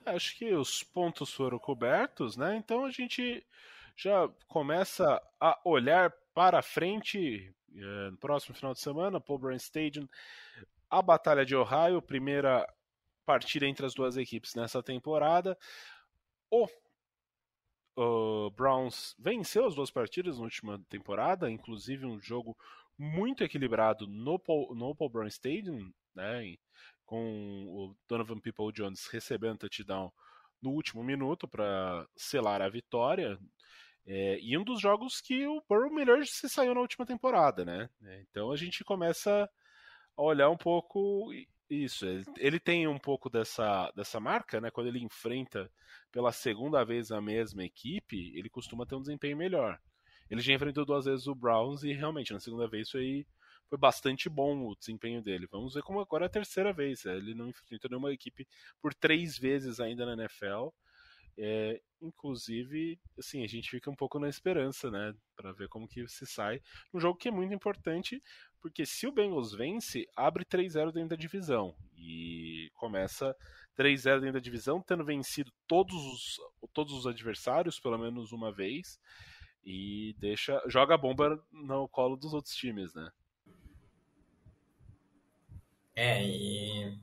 B: Acho que os pontos foram cobertos, né? Então a gente já começa a olhar para frente é, no próximo final de semana, Paul Brown Stadium, a Batalha de Ohio, primeira partida entre as duas equipes nessa temporada. O, o Browns venceu as duas partidas na última temporada, inclusive um jogo muito equilibrado no Paul, no Paul Brown Stadium, né, com o Donovan People Jones recebendo touchdown no último minuto para selar a vitória. É, e um dos jogos que o Burrow melhor se saiu na última temporada, né? É, então a gente começa a olhar um pouco isso. Ele, ele tem um pouco dessa, dessa marca, né? Quando ele enfrenta pela segunda vez a mesma equipe, ele costuma ter um desempenho melhor. Ele já enfrentou duas vezes o Browns e realmente na segunda vez foi, foi bastante bom o desempenho dele. Vamos ver como agora é a terceira vez. Né? Ele não enfrentou nenhuma equipe por três vezes ainda na NFL. É, inclusive, assim, a gente fica um pouco na esperança, né, para ver como que se sai. Um jogo que é muito importante, porque se o Bengals vence, abre 3-0 dentro da divisão e começa 3-0 dentro da divisão, tendo vencido todos os, todos os adversários pelo menos uma vez e deixa joga a bomba no colo dos outros times, né?
C: É, e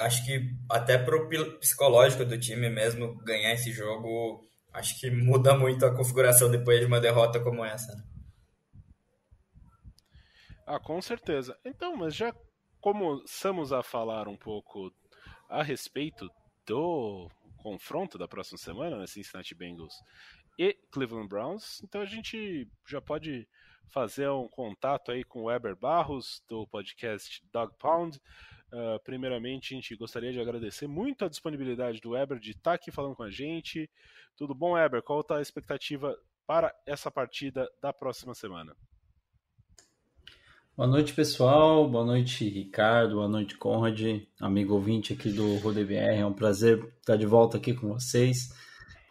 C: acho que até pro psicológico do time mesmo ganhar esse jogo, acho que muda muito a configuração depois de uma derrota como essa. Né?
B: Ah, com certeza. Então, mas já começamos a falar um pouco a respeito do confronto da próxima semana, né, Cincinnati Bengals e Cleveland Browns, então a gente já pode fazer um contato aí com o Weber Barros, do podcast Dog Pound. Uh, primeiramente, a gente gostaria de agradecer muito a disponibilidade do Weber de estar aqui falando com a gente. Tudo bom, Weber? Qual está a expectativa para essa partida da próxima semana?
D: Boa noite, pessoal. Boa noite, Ricardo. Boa noite, Conrad, amigo ouvinte aqui do RodeBR. É um prazer estar de volta aqui com vocês,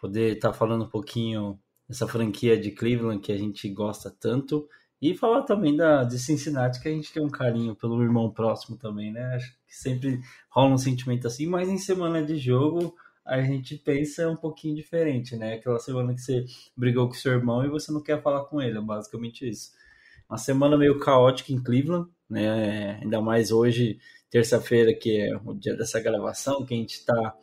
D: poder estar falando um pouquinho dessa franquia de Cleveland que a gente gosta tanto e falar também da, de Cincinnati, que a gente tem um carinho pelo irmão próximo também, né? Acho que sempre rola um sentimento assim, mas em semana de jogo a gente pensa um pouquinho diferente, né? Aquela semana que você brigou com seu irmão e você não quer falar com ele, é basicamente isso uma semana meio caótica em Cleveland, né? Ainda mais hoje, terça-feira, que é o dia dessa gravação, que a gente está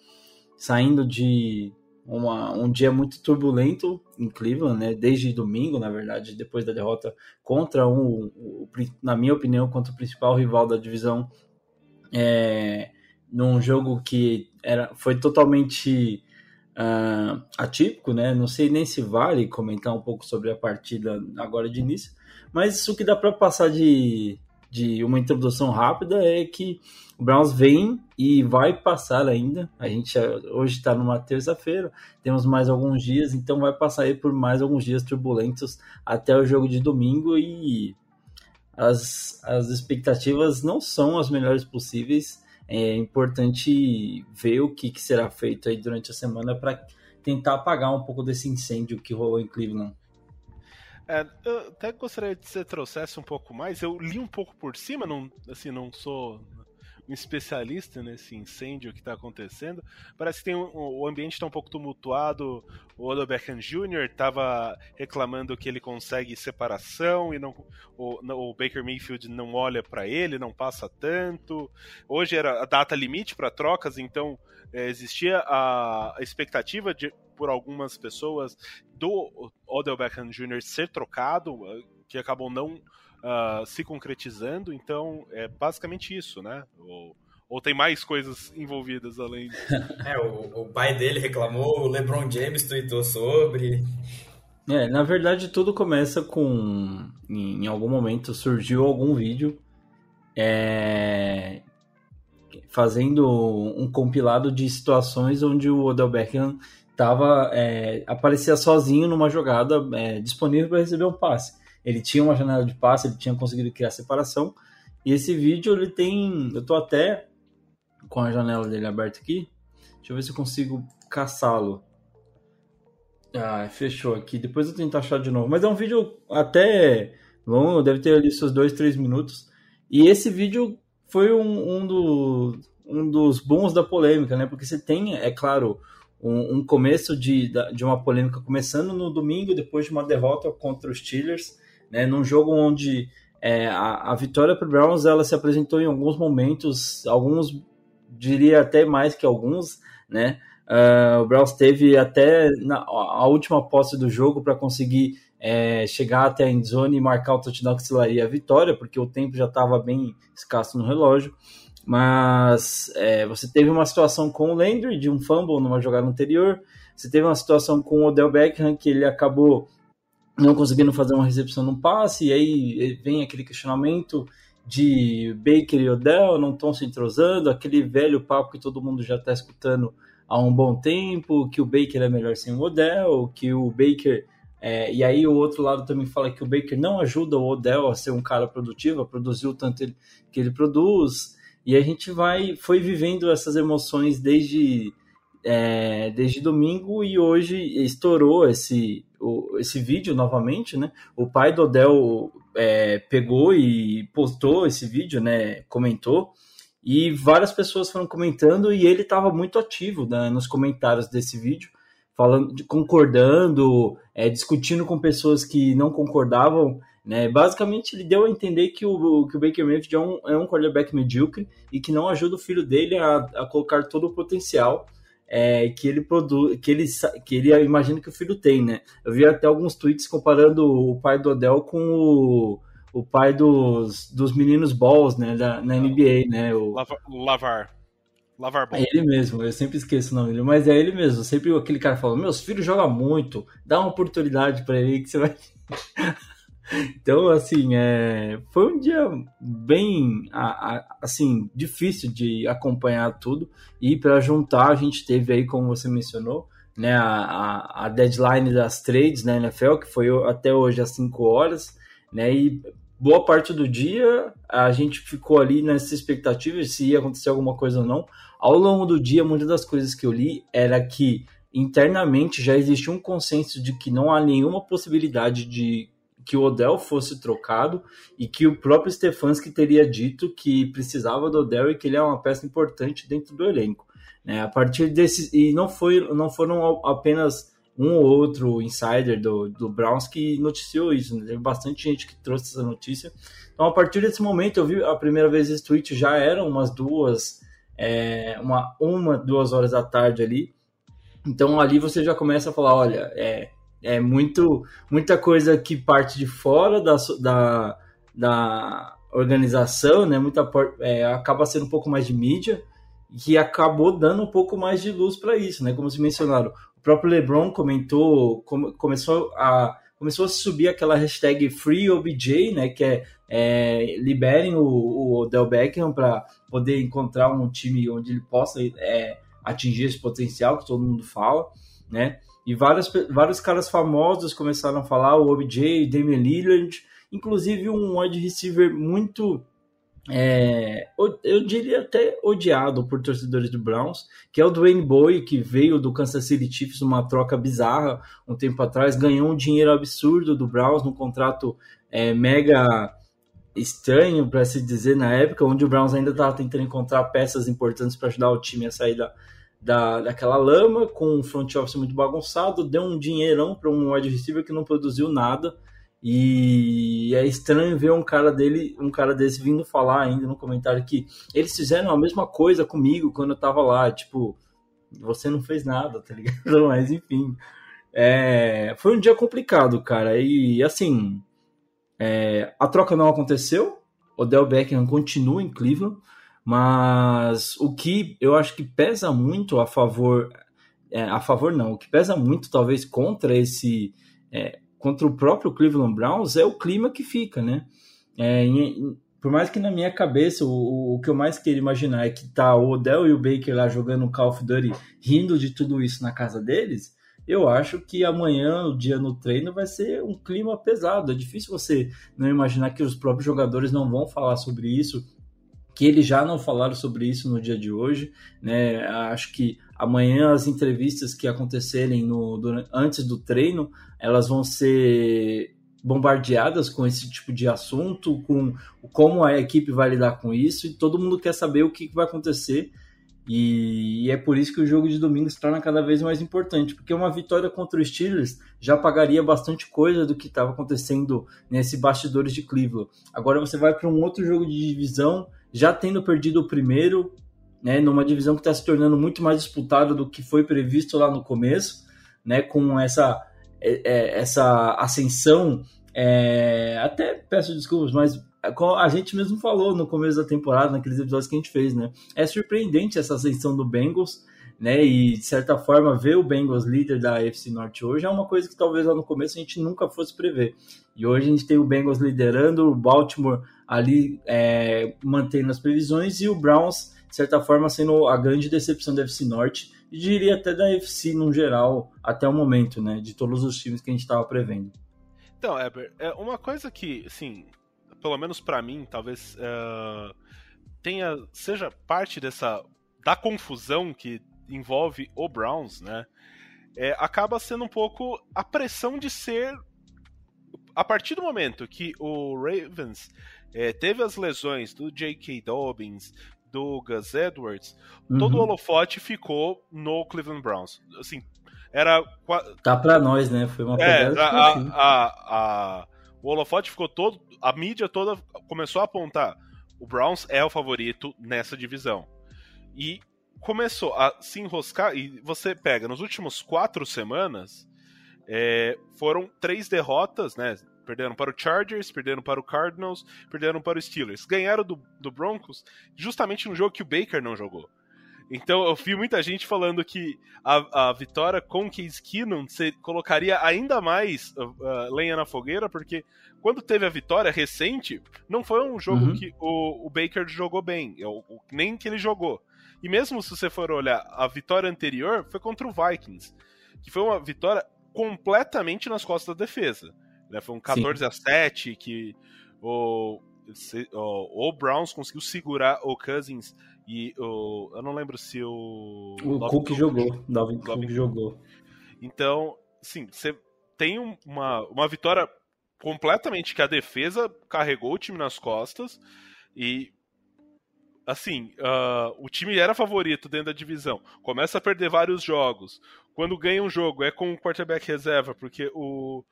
D: saindo de uma, um dia muito turbulento em Cleveland, né? Desde domingo, na verdade, depois da derrota contra um, um na minha opinião, contra o principal rival da divisão, é, num jogo que era, foi totalmente uh, atípico, né? Não sei nem se vale comentar um pouco sobre a partida agora de início, mas o que dá para passar de, de uma introdução rápida é que o Browns vem e vai passar ainda. A gente hoje está numa terça-feira, temos mais alguns dias, então vai passar aí por mais alguns dias turbulentos até o jogo de domingo e as, as expectativas não são as melhores possíveis. É importante ver o que, que será feito aí durante a semana para tentar apagar um pouco desse incêndio que rolou em Cleveland.
B: É, eu até gostaria que você trouxesse um pouco mais. Eu li um pouco por cima, não, assim, não sou um especialista nesse incêndio que está acontecendo. Parece que tem um, o ambiente está um pouco tumultuado. O Odell Beckham Jr. estava reclamando que ele consegue separação e não o, o Baker Mayfield não olha para ele, não passa tanto. Hoje era a data limite para trocas, então é, existia a expectativa de por algumas pessoas do Odell Beckham Jr. ser trocado, que acabou não uh, se concretizando. Então, é basicamente isso, né? Ou, ou tem mais coisas envolvidas além disso? <laughs>
C: É, o, o pai dele reclamou, o LeBron James tweetou sobre.
D: É, na verdade, tudo começa com. Em, em algum momento surgiu algum vídeo é, fazendo um compilado de situações onde o Odell Beckham tava, é, aparecia sozinho numa jogada é, disponível para receber um passe. Ele tinha uma janela de passe, ele tinha conseguido criar separação. E esse vídeo ele tem. Eu tô até com a janela dele aberta aqui. Deixa eu ver se eu consigo caçá-lo. Ah, fechou aqui. Depois eu tento achar de novo. Mas é um vídeo até longo, deve ter ali seus dois, três minutos. E esse vídeo foi um, um, do, um dos bons da polêmica, né? Porque você tem, é claro, um, um, começo de, de uma polêmica começando no domingo, depois de uma derrota contra os Steelers, né, num jogo onde é, a, a, vitória para o Browns ela se apresentou em alguns momentos, alguns diria até mais que alguns, né? Uh, o Browns teve até na, a última posse do jogo para conseguir é, chegar até a endzone e marcar o touchdown que selaria a vitória, porque o tempo já estava bem escasso no relógio. Mas é, você teve uma situação com o Landry de um fumble numa jogada anterior. Você teve uma situação com o Odell Beckham que ele acabou não conseguindo fazer uma recepção no passe, e aí vem aquele questionamento de Baker e Odell não estão se entrosando, aquele velho papo que todo mundo já está escutando há um bom tempo, que o Baker é melhor sem o Odell, que o Baker. É, e aí o outro lado também fala que o Baker não ajuda o Odell a ser um cara produtivo, a produzir o tanto ele, que ele produz. E a gente vai foi vivendo essas emoções desde é, desde domingo e hoje estourou esse o, esse vídeo novamente, né? O pai do Odell é, pegou e postou esse vídeo, né? Comentou e várias pessoas foram comentando e ele estava muito ativo né, nos comentários desse vídeo, falando, concordando, é, discutindo com pessoas que não concordavam. Né? Basicamente, ele deu a entender que o, que o Baker Mayfield é um, é um quarterback medíocre e que não ajuda o filho dele a, a colocar todo o potencial é, que ele produz, que ele, que ele imagina que o filho tem, né? Eu vi até alguns tweets comparando o pai do Odell com o, o pai dos, dos meninos balls, né, da, na NBA, né? O...
B: Lavar. Lavar
D: Ball. É ele mesmo, eu sempre esqueço o nome dele, mas é ele mesmo. Sempre aquele cara fala: Meus filhos jogam muito, dá uma oportunidade para ele que você vai. Então, assim, é... foi um dia bem, assim, difícil de acompanhar tudo. E para juntar, a gente teve aí, como você mencionou, né, a, a deadline das trades na NFL, que foi até hoje às 5 horas né? E boa parte do dia a gente ficou ali nessa expectativa se ia acontecer alguma coisa ou não. Ao longo do dia, muitas das coisas que eu li era que internamente já existia um consenso de que não há nenhuma possibilidade de que o Odell fosse trocado e que o próprio Stefanski teria dito que precisava do Odell e que ele é uma peça importante dentro do elenco. Né? A partir desse e não foi não foram apenas um ou outro insider do, do Browns que noticiou isso. Né? Teve bastante gente que trouxe essa notícia. Então, a partir desse momento, eu vi a primeira vez esse tweet, já eram umas duas, é, uma, uma, duas horas da tarde ali. Então, ali você já começa a falar: olha, é, é muito, muita coisa que parte de fora da, da, da organização, né? Muita, é, acaba sendo um pouco mais de mídia que acabou dando um pouco mais de luz para isso, né? Como se mencionaram, o próprio LeBron comentou, começou a começou a subir aquela hashtag FreeOBJ, né, que é, é liberem o, o Odell Beckham para poder encontrar um time onde ele possa é, atingir esse potencial que todo mundo fala, né? E vários, vários caras famosos começaram a falar, o OBJ, Damian Lillard, inclusive um wide receiver muito é, eu diria até odiado por torcedores do Browns, que é o Dwayne Boy, que veio do Kansas City Chiefs numa troca bizarra um tempo atrás, ganhou um dinheiro absurdo do Browns num contrato é, mega estranho, para se dizer, na época, onde o Browns ainda estava tentando encontrar peças importantes para ajudar o time a sair da, da, daquela lama, com um front office muito bagunçado, deu um dinheirão para um wide receiver que não produziu nada e é estranho ver um cara dele, um cara desse vindo falar ainda no comentário que eles fizeram a mesma coisa comigo quando eu tava lá, tipo, você não fez nada, tá ligado? <laughs> Mas enfim, é, foi um dia complicado, cara. E assim, é, a troca não aconteceu. Odell Beckham continua em Cleveland, mas o que eu acho que pesa muito a favor, é, a favor não, o que pesa muito talvez contra esse é, contra o próprio Cleveland Browns é o clima que fica, né? É, em, por mais que na minha cabeça o, o, que eu mais queria imaginar é que tá o Odell e o Baker lá jogando Call of Duty, rindo de tudo isso na casa deles, eu acho que amanhã, o dia no treino, vai ser um clima pesado. É difícil você não imaginar que os próprios jogadores não vão falar sobre isso, que eles já não falaram sobre isso no dia de hoje, né? Acho que amanhã as entrevistas que acontecerem no, durante, antes do treino, elas vão ser bombardeadas com esse tipo de assunto, com como a equipe vai lidar com isso, e todo mundo quer saber o que vai acontecer. E, e é por isso que o jogo de domingo se torna cada vez mais importante, porque uma vitória contra os Steelers já pagaria bastante coisa do que estava acontecendo nesse bastidores de Cleveland. Agora você vai para um outro jogo de divisão já tendo perdido o primeiro, né, numa divisão que está se tornando muito mais disputada do que foi previsto lá no começo, né, com essa, é, é, essa ascensão. É, até peço desculpas, mas a gente mesmo falou no começo da temporada, naqueles episódios que a gente fez, né? É surpreendente essa ascensão do Bengals. Né? E de certa forma ver o Bengals líder da AFC Norte hoje é uma coisa que talvez lá no começo a gente nunca fosse prever. E hoje a gente tem o Bengals liderando, o Baltimore ali é, mantendo as previsões e o Browns de certa forma sendo a grande decepção da AFC Norte e diria até da AFC no geral até o momento, né? De todos os times que a gente estava prevendo.
B: Então, Eber, é uma coisa que, assim, pelo menos para mim, talvez uh, tenha seja parte dessa da confusão que envolve o Browns, né? É, acaba sendo um pouco a pressão de ser a partir do momento que o Ravens é, teve as lesões do J.K. Dobbins, do Gus Edwards, uhum. todo o holofote ficou no Cleveland Browns. Assim, era.
D: Tá pra nós, né? Foi uma
B: é, a, a, a, O holofote ficou todo. A mídia toda começou a apontar. O Browns é o favorito nessa divisão. E começou a se enroscar. E você pega, nos últimos quatro semanas, é, foram três derrotas, né? Perderam para o Chargers, perderam para o Cardinals, perderam para o Steelers. Ganharam do, do Broncos justamente no jogo que o Baker não jogou. Então eu vi muita gente falando que a, a vitória com Case Keenum colocaria ainda mais uh, uh, lenha na fogueira, porque quando teve a vitória recente, não foi um jogo uhum. que o, o, Baker jogou bem, eu, nem que ele jogou. E mesmo se você for olhar, a vitória anterior foi contra o Vikings, que foi uma vitória completamente nas costas da defesa. Né? Foi um 14 Sim. a 7 que o, o, o Browns conseguiu segurar o Cousins e o. Eu não lembro se o.
D: O Cook jogou. Dalvin Cook jogou.
B: Então, sim, você tem uma, uma vitória completamente que a defesa carregou o time nas costas e. Assim, uh, o time era favorito dentro da divisão. Começa a perder vários jogos. Quando ganha um jogo, é com o quarterback reserva, porque o,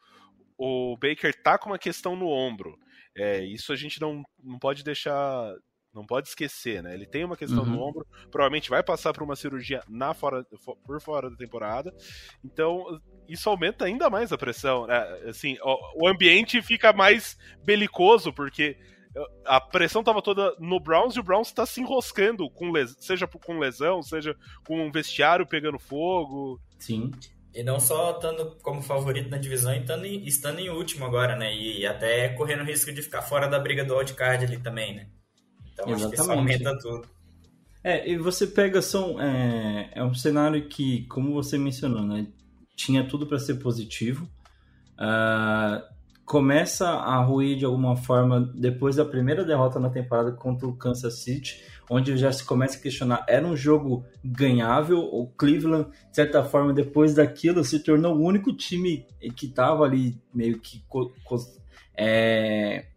B: o Baker tá com uma questão no ombro. É, isso a gente não, não pode deixar não pode esquecer, né? Ele tem uma questão uhum. no ombro, provavelmente vai passar por uma cirurgia na fora, por fora da temporada. Então, isso aumenta ainda mais a pressão. Né? Assim, o, o ambiente fica mais belicoso, porque a pressão estava toda no Browns e o Browns está se enroscando, com les... seja com lesão, seja com um vestiário pegando fogo.
C: Sim. E não só estando como favorito na divisão, estando em, estando em último agora, né? E até correndo o risco de ficar fora da briga do wildcard ali também, né? Então Exatamente. acho que isso aumenta tudo.
D: É, e você pega, são, é, é um cenário que, como você mencionou, né, tinha tudo para ser positivo. Uh, começa a ruir de alguma forma depois da primeira derrota na temporada contra o Kansas City, onde já se começa a questionar: era um jogo ganhável? O Cleveland, de certa forma, depois daquilo, se tornou o único time que estava ali meio que é,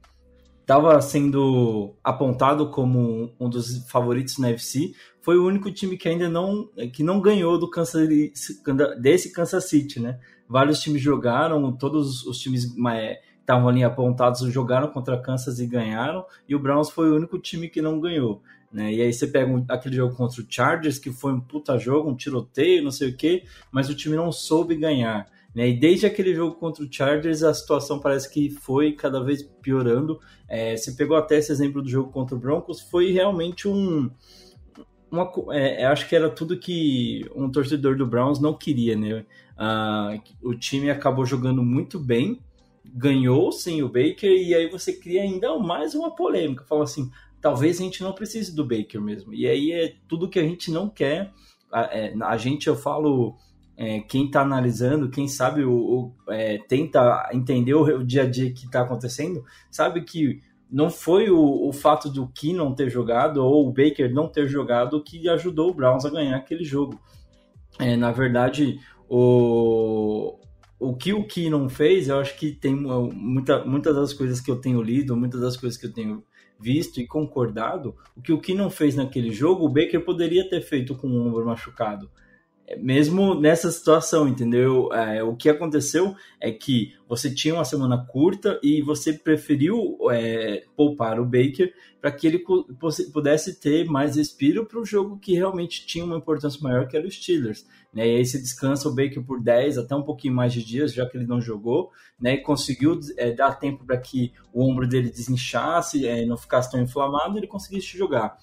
D: sendo apontado como um dos favoritos na UFC, foi o único time que ainda não que não ganhou do Kansas desse Kansas City, né? Vários times jogaram, todos os times estavam ali apontados jogaram contra Kansas e ganharam, e o Browns foi o único time que não ganhou. Né? E aí você pega um, aquele jogo contra o Chargers, que foi um puta jogo, um tiroteio, não sei o quê, mas o time não soube ganhar. Né? E desde aquele jogo contra o Chargers, a situação parece que foi cada vez piorando. É, você pegou até esse exemplo do jogo contra o Broncos, foi realmente um. Uma, é, acho que era tudo que um torcedor do Browns não queria, né? Ah, o time acabou jogando muito bem, ganhou sem o Baker, e aí você cria ainda mais uma polêmica. Fala assim: talvez a gente não precise do Baker mesmo. E aí é tudo que a gente não quer. A, é, a gente, eu falo é, quem está analisando, quem sabe o, o é, tenta entender o, o, dia a dia que está acontecendo, sabe que não foi o, o fato do não ter jogado ou o Baker não ter jogado que ajudou o Browns a ganhar aquele jogo. É, na verdade, o, o que o não fez, eu acho que tem muita, muitas das coisas que eu tenho lido, muitas das coisas que eu tenho visto e concordado, o que o não fez naquele jogo, o Baker poderia ter feito com o ombro machucado mesmo nessa situação, entendeu? É, o que aconteceu é que você tinha uma semana curta e você preferiu é, poupar o Baker para que ele pudesse ter mais respiro para o jogo que realmente tinha uma importância maior, que era o Steelers. Né? E aí você descansa o Baker por 10, até um pouquinho mais de dias, já que ele não jogou, né? e conseguiu é, dar tempo para que o ombro dele desinchasse, é, não ficasse tão inflamado ele conseguisse jogar.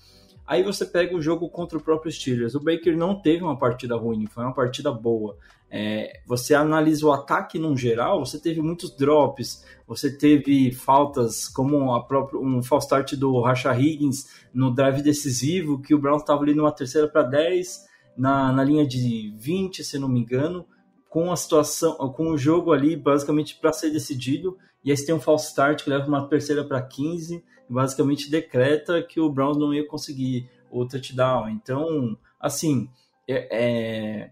D: Aí você pega o jogo contra o próprio Steelers. O Baker não teve uma partida ruim, foi uma partida boa. É, você analisa o ataque no geral, você teve muitos drops, você teve faltas como a própria, um false start do Rasha Higgins no drive decisivo, que o Brown estava ali numa terceira para 10, na, na linha de 20, se não me engano, com a situação, com o jogo ali basicamente para ser decidido, e aí você tem um false start que leva uma terceira para 15, basicamente decreta que o Browns não ia conseguir o touchdown. Então, assim, é, é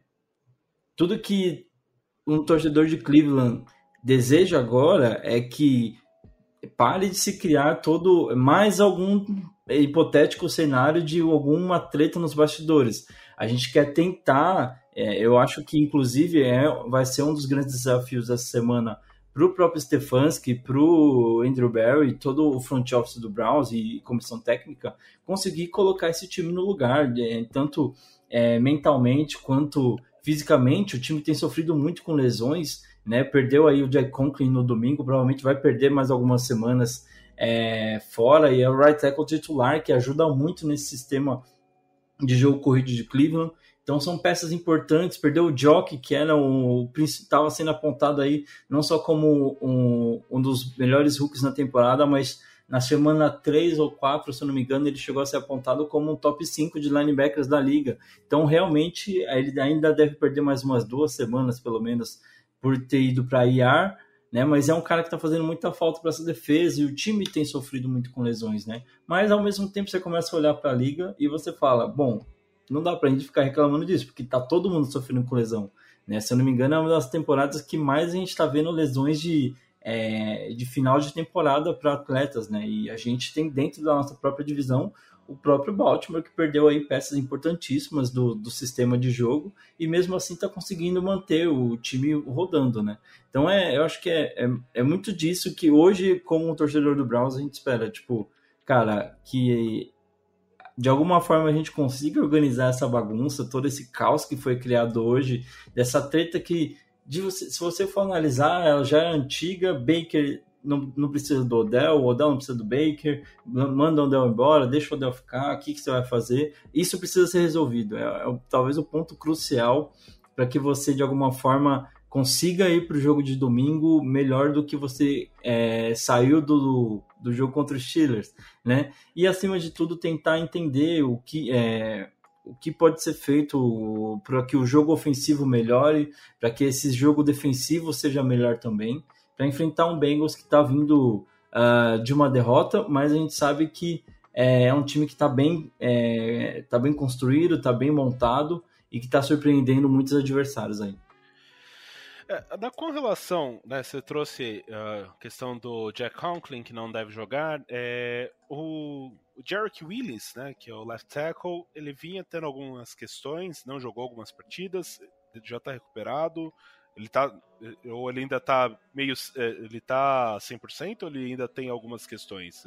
D: tudo que um torcedor de Cleveland deseja agora é que pare de se criar todo mais algum hipotético cenário de alguma treta nos bastidores. A gente quer tentar, é, eu acho que inclusive é, vai ser um dos grandes desafios dessa semana para o próprio Stefanski, para o Andrew Barry, todo o front office do Browns e comissão técnica, conseguir colocar esse time no lugar, é, tanto é, mentalmente quanto fisicamente. O time tem sofrido muito com lesões, né? Perdeu aí o Jack Conklin no domingo, provavelmente vai perder mais algumas semanas é, fora, e é o right tackle titular, que ajuda muito nesse sistema de jogo corrido de Cleveland. Então são peças importantes. Perdeu o Jock, que era o estava sendo apontado aí não só como um, um dos melhores hooks na temporada, mas na semana 3 ou 4, se eu não me engano, ele chegou a ser apontado como um top 5 de linebackers da liga. Então realmente ele ainda deve perder mais umas duas semanas, pelo menos, por ter ido para IR. Né, mas é um cara que está fazendo muita falta para essa defesa e o time tem sofrido muito com lesões, né? Mas ao mesmo tempo você começa a olhar para a liga e você fala, bom, não dá pra gente ficar reclamando disso, porque tá todo mundo sofrendo com lesão. Né? Se eu não me engano, é uma das temporadas que mais a gente está vendo lesões de, é, de final de temporada para atletas, né? E a gente tem dentro da nossa própria divisão o próprio Baltimore, que perdeu aí peças importantíssimas do, do sistema de jogo e mesmo assim está conseguindo manter o time rodando, né? Então é, eu acho que é, é, é muito disso que hoje, como torcedor do Browns, a gente espera, tipo, cara, que de alguma forma a gente consiga organizar essa bagunça, todo esse caos que foi criado hoje, dessa treta que, você, se você for analisar, ela já é antiga, Baker não, não precisa do Odell, o Odell não precisa do Baker, manda o Odell embora, deixa o Odell ficar, o que, que você vai fazer? Isso precisa ser resolvido, é, é talvez o ponto crucial para que você, de alguma forma, consiga ir para o jogo de domingo melhor do que você é, saiu do, do jogo contra os Steelers, né? E acima de tudo tentar entender o que é o que pode ser feito para que o jogo ofensivo melhore, para que esse jogo defensivo seja melhor também, para enfrentar um Bengals que está vindo uh, de uma derrota, mas a gente sabe que é, é um time que está bem, é, tá bem construído, está bem montado e que está surpreendendo muitos adversários aí.
B: É, da, com relação, né, você trouxe a uh, questão do Jack Conklin, que não deve jogar, é, o, o Jarek Willis, né, que é o left tackle, ele vinha tendo algumas questões, não jogou algumas partidas, já está recuperado, ele tá, ou ele ainda está meio, é, ele tá 100% ou ele ainda tem algumas questões?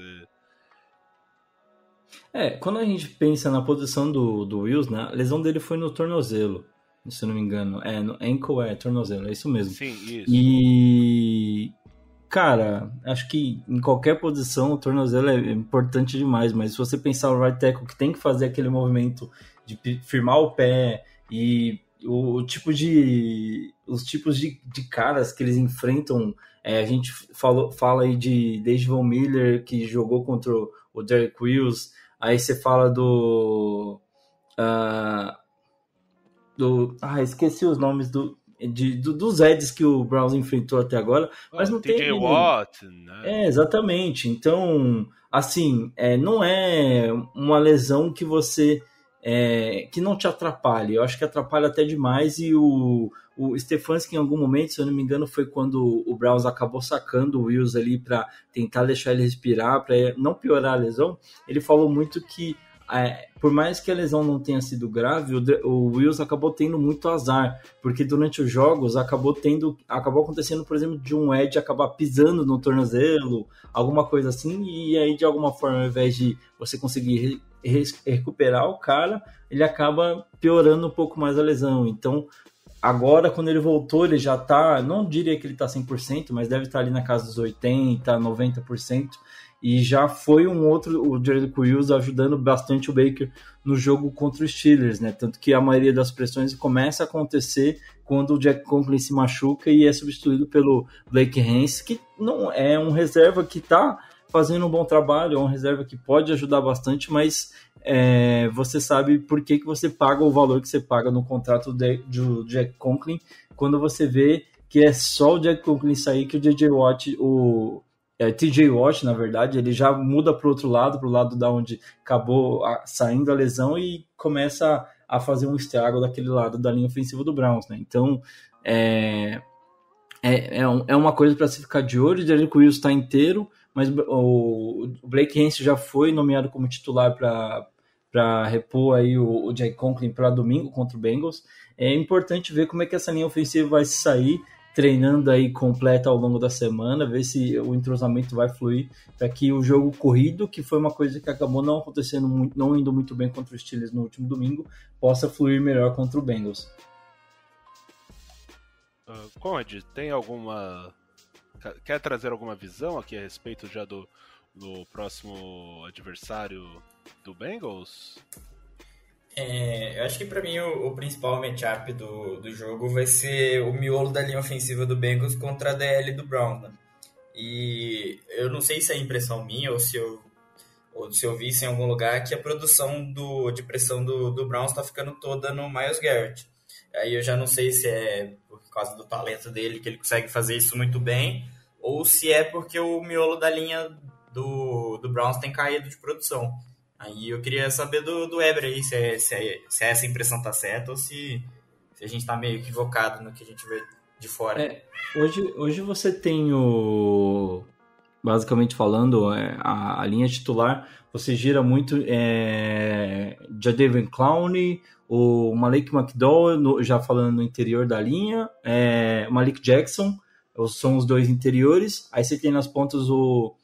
D: É, é quando a gente pensa na posição do, do Wills, né, a lesão dele foi no tornozelo se eu não me engano. É, no ankle é tornozelo, é isso mesmo.
B: Sim, isso.
D: E. Cara, acho que em qualquer posição o tornozelo é importante demais, mas se você pensar o right tackle que tem que fazer aquele movimento de firmar o pé e o, o tipo de. os tipos de, de caras que eles enfrentam. É, a gente falou, fala aí de Dave Von Miller, que jogou contra o Derek Wills. Aí você fala do. Uh, do. Ah, esqueci os nomes do, de, do, dos Eds que o Browns enfrentou até agora, mas não
B: TJ
D: tem.
B: Watt, né?
D: É, exatamente. Então, assim, é, não é uma lesão que você. É, que não te atrapalhe. Eu acho que atrapalha até demais e o, o Stefanski em algum momento, se eu não me engano, foi quando o Browns acabou sacando o Wills ali para tentar deixar ele respirar, para não piorar a lesão. Ele falou muito que é, por mais que a lesão não tenha sido grave, o, o Wills acabou tendo muito azar, porque durante os jogos acabou tendo, acabou acontecendo, por exemplo, de um Ed acabar pisando no tornozelo, alguma coisa assim, e aí de alguma forma, ao invés de você conseguir re, recuperar o cara, ele acaba piorando um pouco mais a lesão. Então, agora quando ele voltou, ele já tá, não diria que ele tá 100%, mas deve estar tá ali na casa dos 80, 90%. e já foi um outro, o Jared Wills ajudando bastante o Baker no jogo contra os Steelers, né? Tanto que a maioria das pressões começa a acontecer quando o Jack Conklin se machuca e é substituído pelo Blake Hance, que não é um reserva que está fazendo um bom trabalho, é um reserva que pode ajudar bastante, mas é, você sabe por que, que você paga o valor que você paga no contrato de, do Jack Conklin quando você vê que é só o Jack Conklin sair que o DJ Watt, o é, TJ Watt, na verdade, ele já muda para o outro lado, para o lado da onde acabou a, saindo a lesão e começa a, a, fazer um estrago daquele lado da linha ofensiva do Browns, né? Então, é, é, é, é uma coisa para se ficar de olho. O Derrick Wills está inteiro, mas o, Blake Hance já foi nomeado como titular para repor aí o, o Jack Conklin para domingo contra o Bengals. É importante ver como é que essa linha ofensiva vai sair treinando aí completa ao longo da semana, ver se o entrosamento vai fluir para que o jogo corrido, que foi uma coisa que acabou não acontecendo muito, não indo muito bem contra os Steelers no último domingo, possa fluir melhor contra o Bengals.
B: Uh, Conrad, tem alguma quer trazer alguma visão aqui a respeito já do, do próximo adversário do Bengals?
C: É, eu acho que para mim o, o, principal matchup do, do jogo vai ser o miolo da linha ofensiva do Bengals contra a DL do Browns. Né? E eu não sei se é impressão minha ou se eu, ou se eu vi isso em algum lugar que a produção do, de pressão do, do Browns está ficando toda no Miles Garrett. Aí eu já não sei se é causa do talento dele que ele consegue fazer isso muito bem ou se é porque o miolo da linha do, do Browns tem caído de produção. Aí eu queria saber do, do Eber aí, se, é, se, é, se essa impressão tá certa ou se, se a gente tá meio equivocado no que a gente vê de fora.
D: É, hoje, hoje você tem o. Basicamente falando, é, a, a linha titular, você gira muito é, Jadavion Clowney, o Malik McDowell, no, já falando no interior da linha, é, Malik Jackson, são os dois interiores. Aí você tem nas pontas o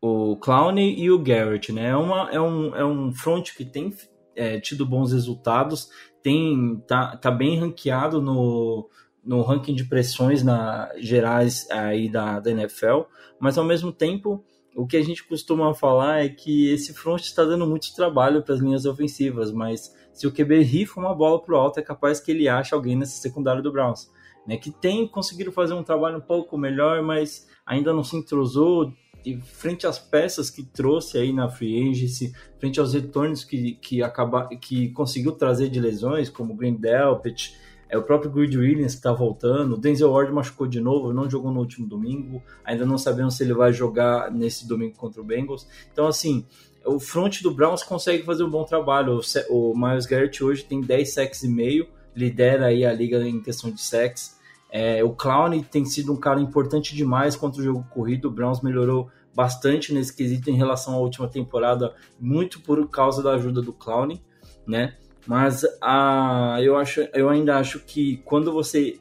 D: o Clown e o Garrett, né? É, uma, é, um, é um front que tem é, tido bons resultados, tem tá, tá bem ranqueado no, no ranking de pressões na, gerais aí da, da NFL, mas ao mesmo tempo o que a gente costuma falar é que esse front está dando muito trabalho para as linhas ofensivas, mas se o QB rifa uma bola para o alto, é capaz que ele ache alguém nessa secundária do Browns, né? Que tem conseguido fazer um trabalho um pouco melhor, mas ainda não se entrosou e frente às peças que trouxe aí na free agency, frente aos retornos que, que, acaba, que conseguiu trazer de lesões, como Green Delpit, é o próprio Grid Williams que está voltando, o Denzel Ward machucou de novo, não jogou no último domingo, ainda não sabemos se ele vai jogar nesse domingo contra o Bengals. Então, assim, o front do Browns consegue fazer um bom trabalho. O, Miles Garrett hoje tem 10 sacks e meio, lidera aí a liga em questão de sacks. É, o Clown tem sido um cara importante demais contra o jogo corrido. O Browns melhorou bastante nesse quesito em relação à última temporada, muito por causa da ajuda do Clown, né? Mas a, eu, acho, eu ainda acho que quando você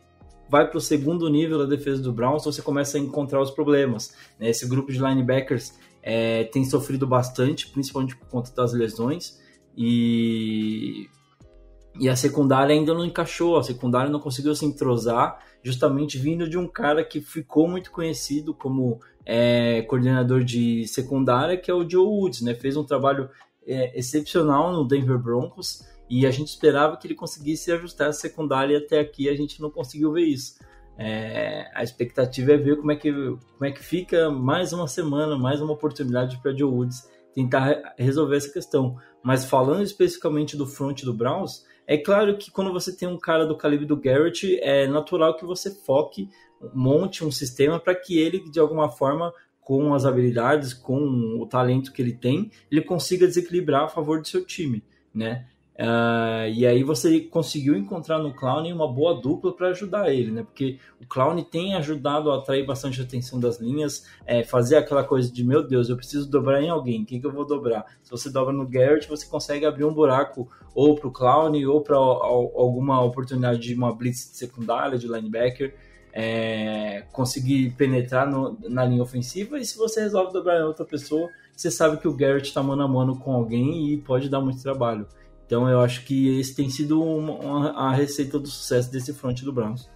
D: vai para o segundo nível da defesa do Browns, você começa a encontrar os problemas. Né? Esse grupo de linebackers é, tem sofrido bastante, principalmente por conta das lesões, e, e a secundária ainda não encaixou, a secundária não conseguiu se entrosar, justamente vindo de um cara que ficou muito conhecido como é, coordenador de secundária, que é o Joe Woods, né? Fez um trabalho é, excepcional no Denver Broncos e a gente esperava que ele conseguisse ajustar a secundária e até aqui a gente não conseguiu ver isso. É, a expectativa é ver como é, que, como é que fica mais uma semana, mais uma oportunidade para Joe Woods tentar resolver essa questão. Mas falando especificamente do front do Browns, é claro que quando você tem um cara do calibre do Garrett, é natural que você foque, monte um sistema para que ele, de alguma forma, com as habilidades, com o talento que ele tem, ele consiga desequilibrar a favor do seu time, né? Uh, e aí você conseguiu encontrar no Clown uma boa dupla para ajudar ele, né? Porque o Clown tem ajudado a atrair bastante atenção das linhas, é, fazer aquela coisa de meu Deus, eu preciso dobrar em alguém, quem que eu vou dobrar? Se você dobra no Garrett, você consegue abrir um buraco ou para o Clown ou para alguma oportunidade de uma blitz secundária de linebacker. É, conseguir penetrar no, na linha ofensiva e se você resolve dobrar em outra pessoa, você sabe que o Garrett está mano a mano com alguém e pode dar muito trabalho. Então eu acho que esse tem sido uma, uma, a receita do sucesso desse front do Browns.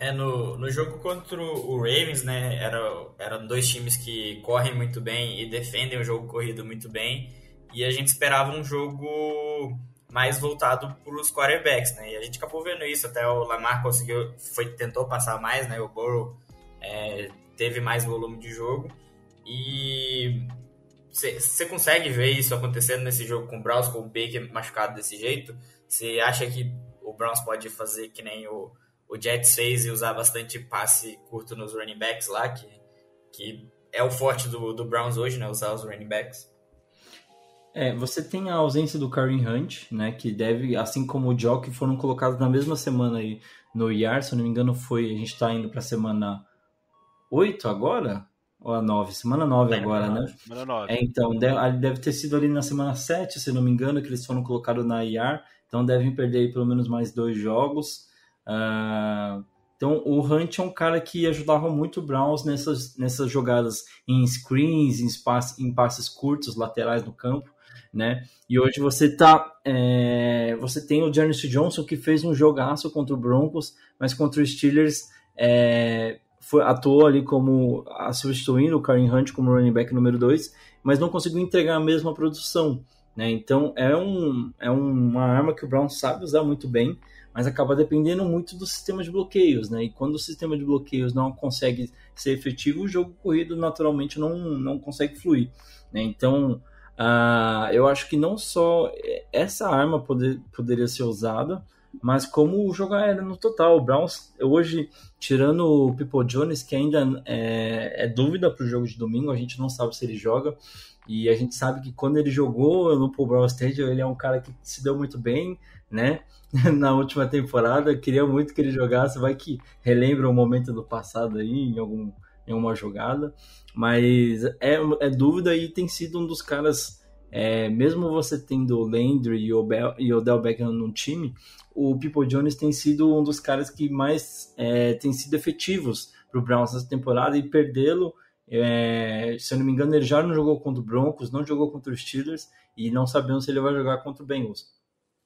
C: É, no, no jogo contra o Ravens, né, era, eram dois times que correm muito bem e defendem o jogo corrido muito bem, e a gente esperava um jogo mais voltado para os quarterbacks, né, e a gente acabou vendo isso, até o Lamar conseguiu, foi, tentou passar mais, né, o Burrow é, teve mais volume de jogo, e você consegue ver isso acontecendo nesse jogo com o Browns, com o Baker machucado desse jeito? Você acha que o Browns pode fazer que nem o o Jets fez e usar bastante passe curto nos running backs lá, que, que é o forte do, do Browns hoje, né? Usar os running backs.
D: É, você tem a ausência do Kareem Hunt, né? Que deve, assim como o Jock, foram colocados na mesma semana aí no IAR, se eu não me engano, foi. A gente está indo para semana 8 agora? Ou a 9? Semana 9 é, agora, né? Semana 9. É, então, deve, deve, ter sido ali na semana 7, se não me engano, que eles foram colocados na IAR. Então devem perder pelo menos mais dois jogos. Uh, então, o Hunt é um cara que ajudava muito o Browns nessas, nessas jogadas em screens, em, espaço, em passes curtos, laterais no campo, né? E hoje você tá, é, você tem o Janice Johnson que fez um jogaço contra o Broncos, mas contra os Steelers é, foi, atuou ali como a, substituindo o Karen Hunt como running back número 2, mas não conseguiu entregar a mesma produção, né? Então é, um, é uma arma que o Browns sabe usar muito bem, mas acaba dependendo muito do sistema de bloqueios, né? E quando o sistema de bloqueios não consegue ser efetivo, o jogo corrido naturalmente não, não consegue fluir, né? Então, uh, eu acho que não só essa arma poder, poderia ser usada, mas como o jogo aéreo no total. O Browns, hoje, tirando o People Jones, que ainda é, é dúvida para o jogo de domingo, a gente não sabe se ele joga. E a gente sabe que quando ele jogou no Paul Brown Stadium, ele é um cara que se deu muito bem, né? <laughs> Na última temporada, queria muito que ele jogasse, vai que relembra um momento do passado aí, em, algum, em uma jogada. Mas é, é dúvida e tem sido um dos caras, é, mesmo você tendo o Landry e o, Bell, e o Del Beckham no time, o People Jones tem sido um dos caras que mais é, tem sido efetivos para o Browns essa temporada e perdê-lo é, se eu não me engano, ele já não jogou contra o Broncos, não jogou contra os Steelers e não sabemos se ele vai jogar contra o Bengals.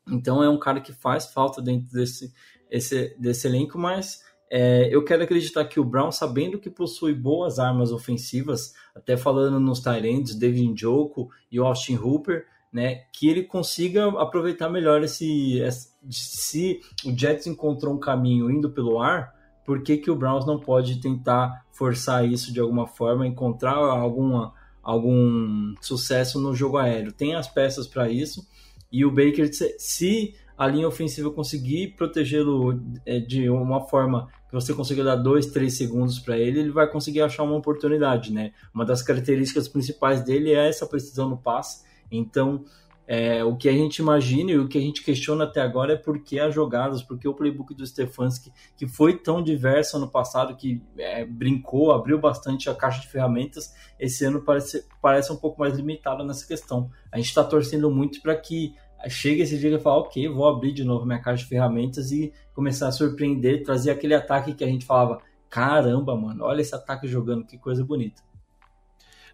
D: Então é um cara que faz falta dentro desse, esse, desse elenco, mas é, eu quero acreditar que o Brown, sabendo que possui boas armas ofensivas, até falando nos Tyrants, David Njoku e Austin Hooper, né, que ele consiga aproveitar melhor esse, esse, se o Jets encontrou um caminho indo pelo ar, por que, que o Browns não pode tentar forçar isso de alguma forma, encontrar alguma, algum sucesso no jogo aéreo? Tem as peças para isso, e o Baker, se a linha ofensiva conseguir protegê-lo é, de uma forma você consiga dar dois, três segundos para ele, ele vai conseguir achar uma oportunidade, né? Uma das características principais dele é essa precisão no passe. Então, é, o que a gente imagina e o que a gente questiona até agora é por que as jogadas, por que o playbook do Stefanski, que foi tão diverso ano passado, que é, brincou, abriu bastante a caixa de ferramentas, esse ano parece, parece um pouco mais limitado nessa questão. A gente está torcendo muito para que chegue esse dia e fale, ok, vou abrir de novo minha caixa de ferramentas e começar a surpreender, trazer aquele ataque que a gente falava, caramba, mano, olha esse ataque jogando, que coisa bonita.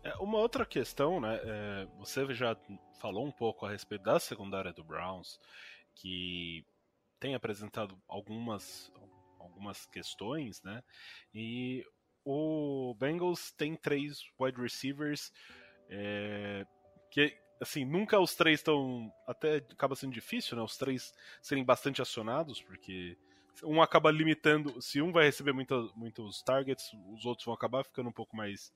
B: É, uma outra questão, né? É, você já falou um pouco a respeito da secundária do Browns, que tem apresentado algumas, algumas questões, né? E o Bengals tem três wide receivers é, que, assim, nunca os três estão. Até acaba sendo difícil, né? Os três serem bastante acionados, porque um acaba limitando. Se um vai receber muita, muitos targets, os outros vão acabar ficando um pouco mais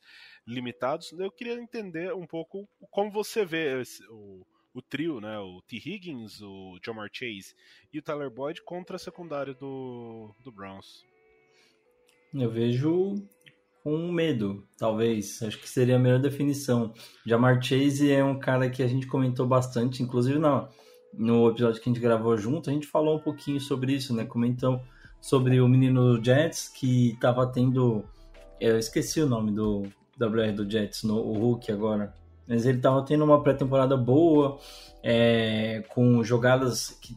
B: limitados. Eu queria entender um pouco como você vê esse, o, o trio, né? O T. Higgins, o Jamar Chase e o Tyler Boyd contra a secundária do, do Browns.
D: Eu vejo com medo, talvez. Acho que seria a melhor definição. Jamar Chase é um cara que a gente comentou bastante, inclusive na no episódio que a gente gravou junto, a gente falou um pouquinho sobre isso, né? Comentou sobre o menino Jets que estava tendo. Eu esqueci o nome do WR do Jets, no, o Hulk agora. Mas ele estava tendo uma pré-temporada boa, é, com jogadas que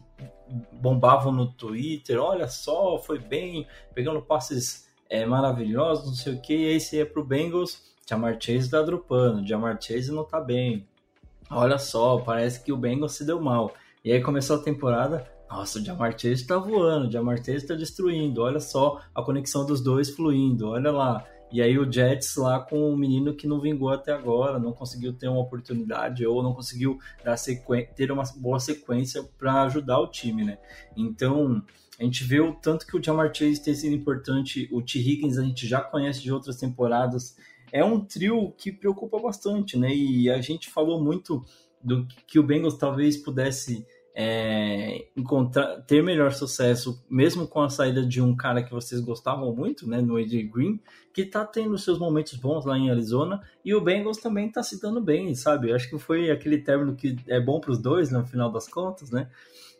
D: bombavam no Twitter. Olha só, foi bem, pegando passes é, maravilhosos, não sei o que. E aí você ia pro Bengals, Jamar Chase tá dropando, Jamar Chase não tá bem. Olha só, parece que o Bengals se deu mal. E aí começou a temporada, Nossa, o Jamar Chase tá voando, o Jamar Chase tá destruindo. Olha só a conexão dos dois fluindo, olha lá. E aí o Jets lá com o menino que não vingou até agora, não conseguiu ter uma oportunidade ou não conseguiu dar ter uma boa sequência para ajudar o time, né? Então, a gente vê o tanto que o Jamar Chase tem sido importante, o T. Higgins a gente já conhece de outras temporadas. É um trio que preocupa bastante, né? E a gente falou muito do que o Bengals talvez pudesse é, encontrar, ter melhor sucesso, mesmo com a saída de um cara que vocês gostavam muito, né, no AJ Green, que está tendo seus momentos bons lá em Arizona, e o Bengals também está se dando bem, sabe? Acho que foi aquele término que é bom para os dois, no final das contas, né?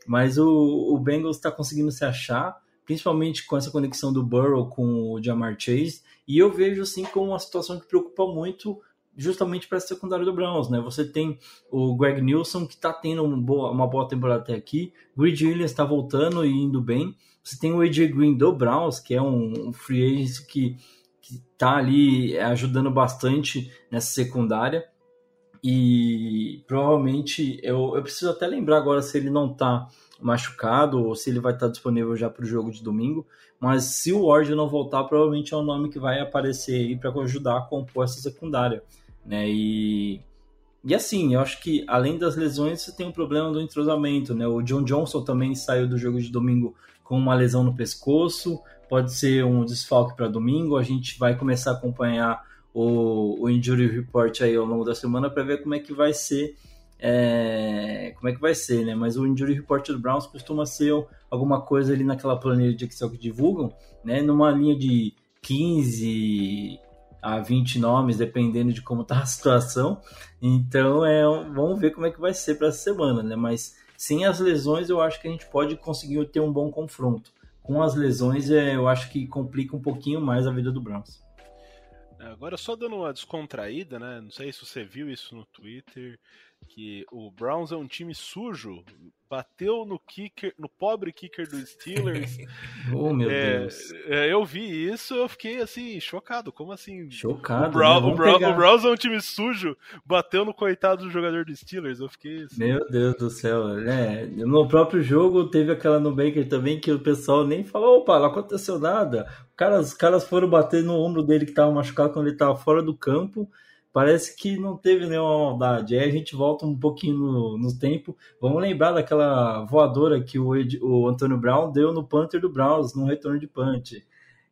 D: Mas o, o Bengals está conseguindo se achar, principalmente com essa conexão do Burrow com o Jamar Chase, e eu vejo assim como uma situação que preocupa muito justamente para a secundária do Browns, né? Você tem o Greg Nilsson, que está tendo uma boa, uma boa temporada até aqui, Grid Williams está voltando e indo bem, você tem o AJ Green do Browns, que é um, um free agent que está ali ajudando bastante nessa secundária, e provavelmente, eu, eu preciso até lembrar agora se ele não está machucado ou se ele vai estar tá disponível já para o jogo de domingo, mas se o Ward não voltar, provavelmente é um nome que vai aparecer aí para ajudar a compor essa secundária né? E, e assim, eu acho que além das lesões, você tem um problema do entrosamento, né? O John Johnson também saiu do jogo de domingo com uma lesão no pescoço, pode ser um desfalque para domingo. A gente vai começar a acompanhar o, o injury report aí ao longo da semana para ver como é que vai ser. É, como é que vai ser, né? Mas o injury report do Browns costuma ser alguma coisa ali naquela planilha de Excel que divulgam, né? Numa linha de 15 a 20 nomes, dependendo de como tá a situação. Então, é, vamos ver como é que vai ser para essa semana, né? Mas sem as lesões, eu acho que a gente pode conseguir ter um bom confronto. Com as lesões, é, eu acho que complica um pouquinho mais a vida do Browns.
B: Agora, só dando uma descontraída, né? Não sei se você viu isso no Twitter, que o Browns é um time sujo bateu no kicker, no pobre kicker dos Steelers. <laughs>
D: oh, meu é, Deus.
B: É, eu vi isso, eu fiquei assim, chocado. Como assim?
D: Chocado.
B: O, Brown, né? o, Brown, o Browns é um time sujo, bateu no coitado do jogador dos Steelers. Eu fiquei assim.
D: Meu Deus do céu. É, no próprio jogo teve aquela no Baker também que o pessoal nem falou, opa, não aconteceu nada. Cara, os caras foram bater no ombro dele que tava machucado quando ele tava fora do campo parece que não teve nenhuma maldade. Aí a gente volta um pouquinho no, no tempo. Vamos lembrar daquela voadora que o, o Antônio Brown deu no Panther do Browns, no retorno de punch.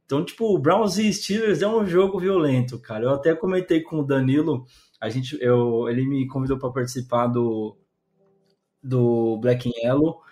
D: Então, tipo, o Browns e Steelers é um jogo violento, cara. Eu até comentei com o Danilo, a gente, eu, ele me convidou para participar do, do Black and Yellow.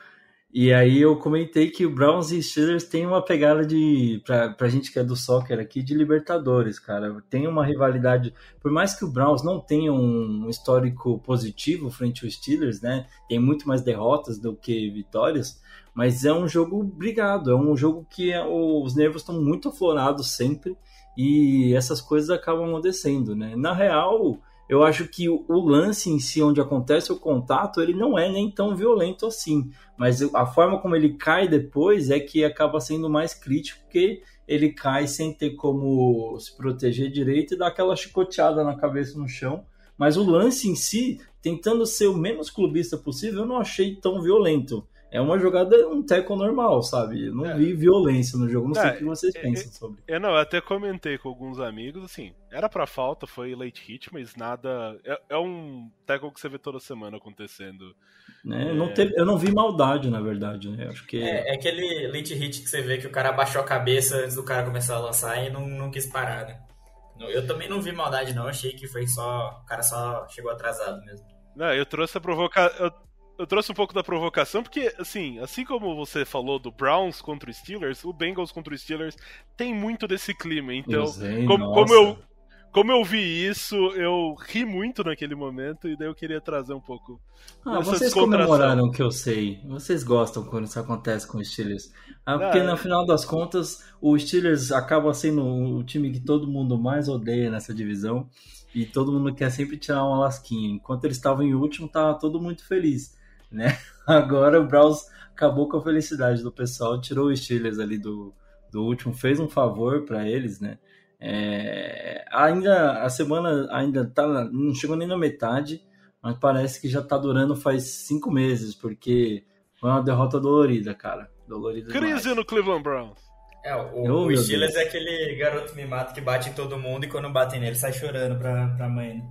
D: E aí eu comentei que o Browns e Steelers tem uma pegada de, pra, pra gente que é do soccer aqui, de Libertadores, cara. Tem uma rivalidade, por mais que o Browns não tenha um histórico positivo frente aos Steelers, né? Tem muito mais derrotas do que vitórias, mas é um jogo brigado, é um jogo que é, os nervos estão muito aflorados sempre e essas coisas acabam acontecendo, né? Na real, eu acho que o, lance em si, onde acontece o contato, ele não é nem tão violento assim. Mas a forma como ele cai depois é que acaba sendo mais crítico, porque ele cai sem ter como se proteger direito e dá aquela chicoteada na cabeça no chão. Mas o lance em si, tentando ser o menos clubista possível, eu não achei tão violento é uma jogada, um teco normal, sabe? Eu não é. vi violência no jogo, não sei é, o que vocês é, pensam é, sobre.
B: Eu não, eu até comentei com alguns amigos, assim, era pra falta, foi late hit, mas nada. É, é um teco que você vê toda semana acontecendo.
D: Né? Não teve, eu não vi maldade, na verdade, né? Acho que...
C: É, aquele late hit que você vê que o cara abaixou a cabeça antes do cara começar a lançar e não, não quis parar, né? Eu também não vi maldade, não. Achei que foi só. O cara só chegou atrasado mesmo.
B: Não, eu trouxe a provocação eu trouxe um pouco da provocação, porque, assim, assim como você falou do Browns contra os Steelers, o Bengals contra os Steelers tem muito desse clima. Então,
D: sei,
B: como, como, eu, como eu vi isso, eu ri muito naquele momento e daí eu queria trazer um pouco.
D: Ah, vocês comemoraram que eu sei. Vocês gostam quando isso acontece com os Steelers. Ah, porque ah, no final das contas, o Steelers acaba sendo o time que todo mundo mais odeia nessa divisão. E todo mundo quer sempre tirar uma lasquinha. Enquanto eles estavam em último, tava todo muito feliz né? <laughs> Agora o Browns acabou com a felicidade do pessoal, tirou os Steelers ali do, do último, fez um favor para eles, né? É, ainda a semana ainda tá, não chegou nem na metade, mas parece que já tá durando faz cinco meses, porque foi uma derrota dolorida, cara. Dolorida
B: Crise
D: demais.
B: no Cleveland Browns.
C: É, o,
D: Oh,
C: o Steelers é aquele garoto mimado que bate em todo mundo e quando batem nele sai chorando pra, pra mãe. né?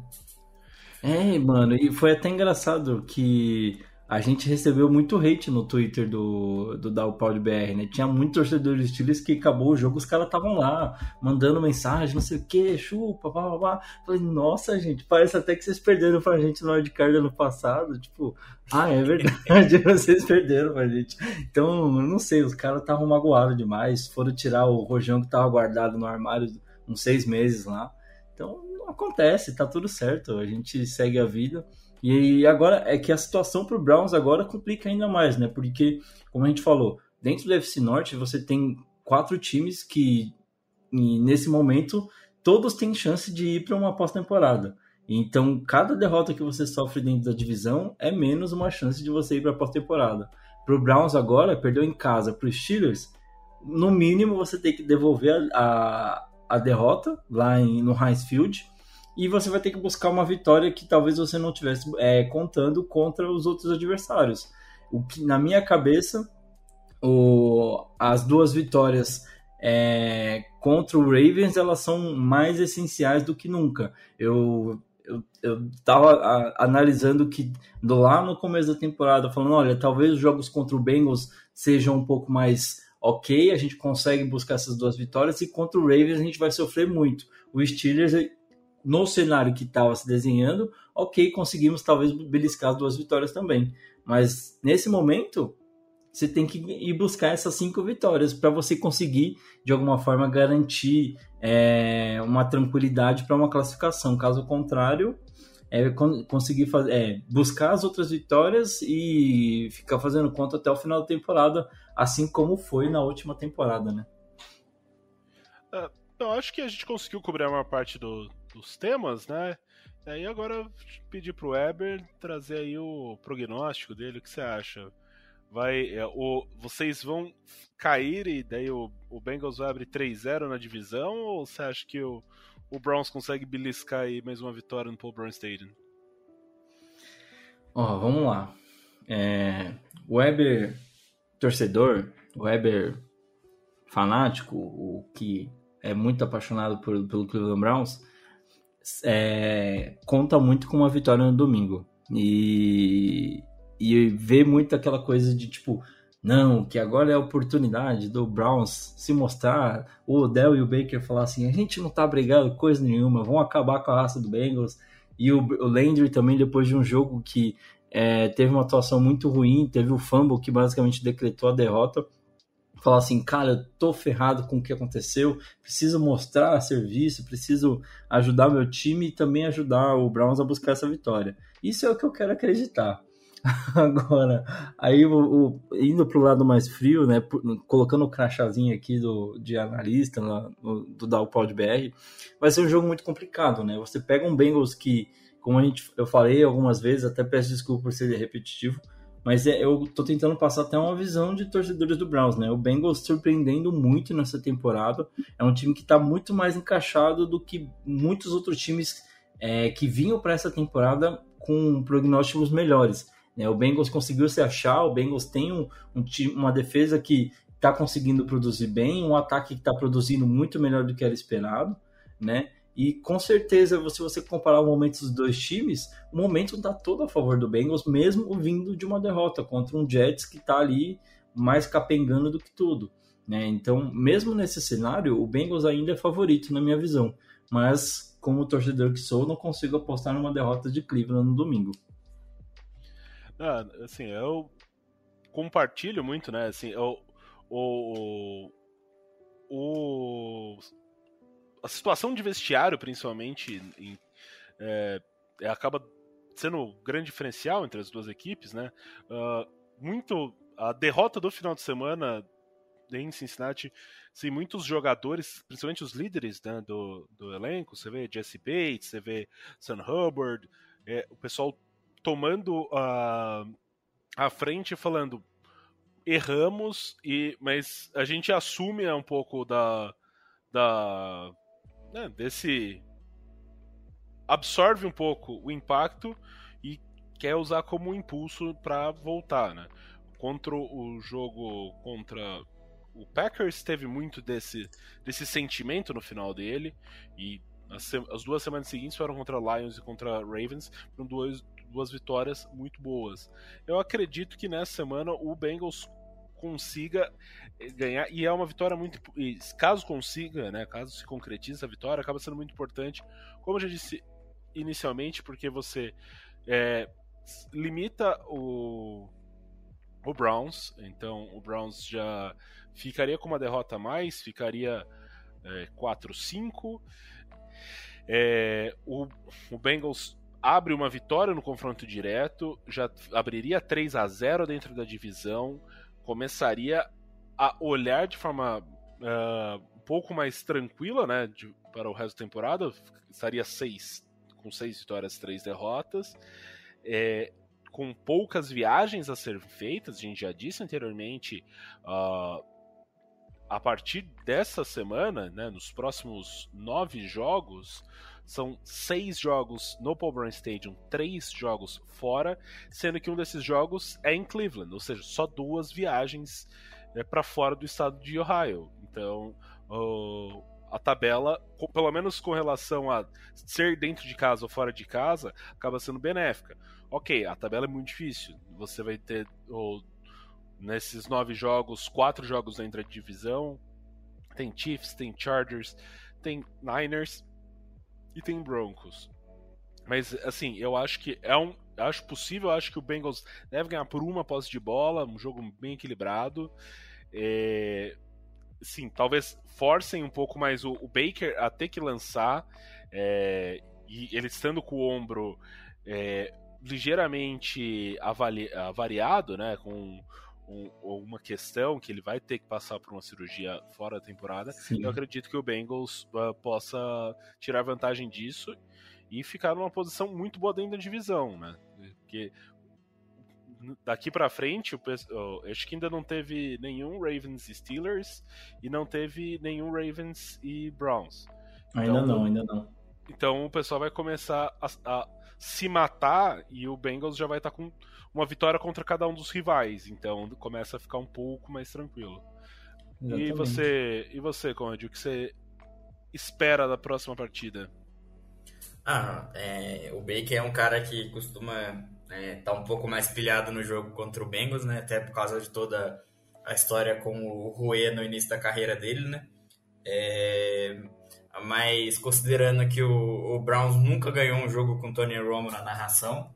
D: É, mano, e foi até engraçado que a gente recebeu muito hate no Twitter do, do Dalpau de BR, né? Tinha muito torcedor do Steelers que acabou o jogo, os caras estavam lá, mandando mensagem, não sei o que, chupa, pá, pá, pá. Falei, nossa, gente, parece até que vocês perderam pra gente no wildcard ano passado. Tipo, ah, é verdade, <laughs> vocês perderam pra gente. Então, não sei, os caras estavam magoados demais, foram tirar o rojão que tava guardado no armário uns seis meses lá. Então, acontece, tá tudo certo, a gente segue a vida. E agora é que a situação pro Browns agora complica ainda mais, né? Porque, como a gente falou, dentro do FC Norte você tem quatro times que, nesse momento, todos têm chance de ir para uma pós-temporada. Então, cada derrota que você sofre dentro da divisão é menos uma chance de você ir para a pós-temporada. Pro Browns agora, perdeu em casa pro Steelers, no mínimo você tem que devolver a, a, a derrota lá em, no Heinz Field e você vai ter que buscar uma vitória que talvez você não tivesse é, contando contra os outros adversários. O que na minha cabeça, o, as duas vitórias é, contra o Ravens elas são mais essenciais do que nunca. Eu eu, eu analisando que do lá no começo da temporada, falando, olha, talvez os jogos contra o Bengals sejam um pouco mais ok, a gente consegue buscar essas duas vitórias, e contra o Ravens a gente vai sofrer muito. O Steelers, no cenário que estava se desenhando, ok, conseguimos talvez beliscar as duas vitórias também. Mas nesse momento, você tem que ir buscar essas cinco vitórias para você conseguir, de alguma forma, garantir é, uma tranquilidade para uma classificação. Caso contrário, é conseguir fazer, é, buscar as outras vitórias e ficar fazendo conta até o final da temporada, assim como foi na última temporada, né?
B: Uh, eu acho que a gente conseguiu cobrir a maior parte do, dos temas, né? E aí agora pedir pro Weber trazer aí o prognóstico dele, o que você acha? Vai, é, o, vocês vão cair e daí o, o Bengals vai abrir 3-0 na divisão ou você acha que o, o Browns consegue beliscar aí mais uma vitória no Paul Brown Stadium?
D: Ó, vamos lá. É, o Weber torcedor, o Weber fanático, o que é muito apaixonado por, pelo Cleveland Browns, é, conta muito com uma vitória no domingo. E, e vê muito aquela coisa de tipo, não, que agora é a oportunidade do Browns se mostrar. O Odell e o Baker falar assim: a gente não tá brigando coisa nenhuma, vão acabar com a raça do Bengals. E o, o Landry também, depois de um jogo que é, teve uma atuação muito ruim, teve o fumble que basicamente decretou a derrota. Falar assim, cara, eu tô ferrado com o que aconteceu, preciso mostrar serviço, preciso ajudar meu time e também ajudar o Browns a buscar essa vitória. Isso é o que eu quero acreditar. <laughs> Agora, aí o, o, indo pro lado mais frio, né, colocando o crachazinho aqui do, de analista no, do Dalpod BR, vai ser um jogo muito complicado, né? Você pega um Bengals que, como a gente, eu falei algumas vezes, até peço desculpa por ser repetitivo, mas é, eu tô tentando passar até uma visão de torcedores do Browns, né? O Bengals surpreendendo muito nessa temporada, é um time que tá muito mais encaixado do que muitos outros times é, que vinham para essa temporada com prognósticos melhores. Né? O Bengals conseguiu se achar, o Bengals tem um, um uma defesa que está conseguindo produzir bem, um ataque que está produzindo muito melhor do que era esperado, né? E com certeza, se você comparar o momento dos dois times, o momento está todo a favor do Bengals, mesmo vindo de uma derrota contra um Jets que está ali mais capengando do que tudo. Né? Então, mesmo nesse cenário, o Bengals ainda é favorito na minha visão. Mas, como torcedor que sou, não consigo apostar numa derrota de Cleveland no domingo.
B: Ah, assim, eu compartilho muito, né? Assim, eu, o, o, a situação de vestiário, principalmente, em, é, acaba sendo o grande diferencial entre as duas equipes, né? Uh, muito a derrota do final de semana em Cincinnati, sim, muitos jogadores, principalmente os líderes né, do, do elenco, você vê Jesse Bates, você vê Sam Hubbard, é, o pessoal tomando a, a frente falando erramos e mas a gente assume um pouco da da né, desse absorve um pouco o impacto e quer usar como impulso para voltar, né? contra o jogo contra o Packers teve muito desse, desse sentimento no final dele e as, as duas semanas seguintes foram contra Lions e contra Ravens, foram duas, duas vitórias muito boas. Eu acredito que nessa semana o Bengals consiga eh, ganhar e é uma vitória muito caso consiga, né, caso se concretize a vitória, acaba sendo muito importante, como eu já disse inicialmente, porque você é, limita o o Browns, então o Browns já ficaria com uma derrota a mais, ficaria é, 4-5. É, o, o Bengals abre uma vitória no confronto direto, já abriria 3 a 0 dentro da divisão, começaria a olhar de forma uh, um pouco mais tranquila né, de, para o resto da temporada, estaria seis, com 6 vitórias, 3 derrotas. É, com poucas viagens a ser feitas, a gente já disse anteriormente, uh, a partir dessa semana, né, nos próximos nove jogos, são seis jogos no Paul Brown Stadium, três jogos fora, sendo que um desses jogos é em Cleveland, ou seja, só duas viagens é, para fora do estado de Ohio. Então, a tabela, pelo menos com relação a ser dentro de casa ou fora de casa, acaba sendo benéfica. Ok, a tabela é muito difícil. Você vai ter nesses nove jogos, quatro jogos dentro da divisão. Tem Chiefs, tem Chargers, tem Niners e tem Broncos. Mas assim, eu acho que é um. Acho possível, acho que o Bengals deve ganhar por uma posse de bola, um jogo bem equilibrado. É, sim, talvez forcem um pouco mais o, o Baker a ter que lançar. É, e ele estando com o ombro é, ligeiramente avali, avariado, né? Com um, uma questão que ele vai ter que passar por uma cirurgia fora da temporada, Sim. eu acredito que o Bengals uh, possa tirar vantagem disso e ficar numa posição muito boa dentro da divisão, né? Porque daqui para frente, eu acho que ainda não teve nenhum Ravens e Steelers e não teve nenhum Ravens e Browns.
D: Ainda então, não, ainda não.
B: Então o pessoal vai começar a, a se matar e o Bengals já vai estar tá com uma vitória contra cada um dos rivais. Então começa a ficar um pouco mais tranquilo. Exatamente. E você, e você, Conde, o que você espera da próxima partida?
C: Ah, é, o Baker é um cara que costuma estar é, tá um pouco mais pilhado no jogo contra o Bengals, né? Até por causa de toda a história com o Rue no início da carreira dele, né? É, mas considerando que o, o Browns nunca ganhou um jogo com Tony Romo na narração,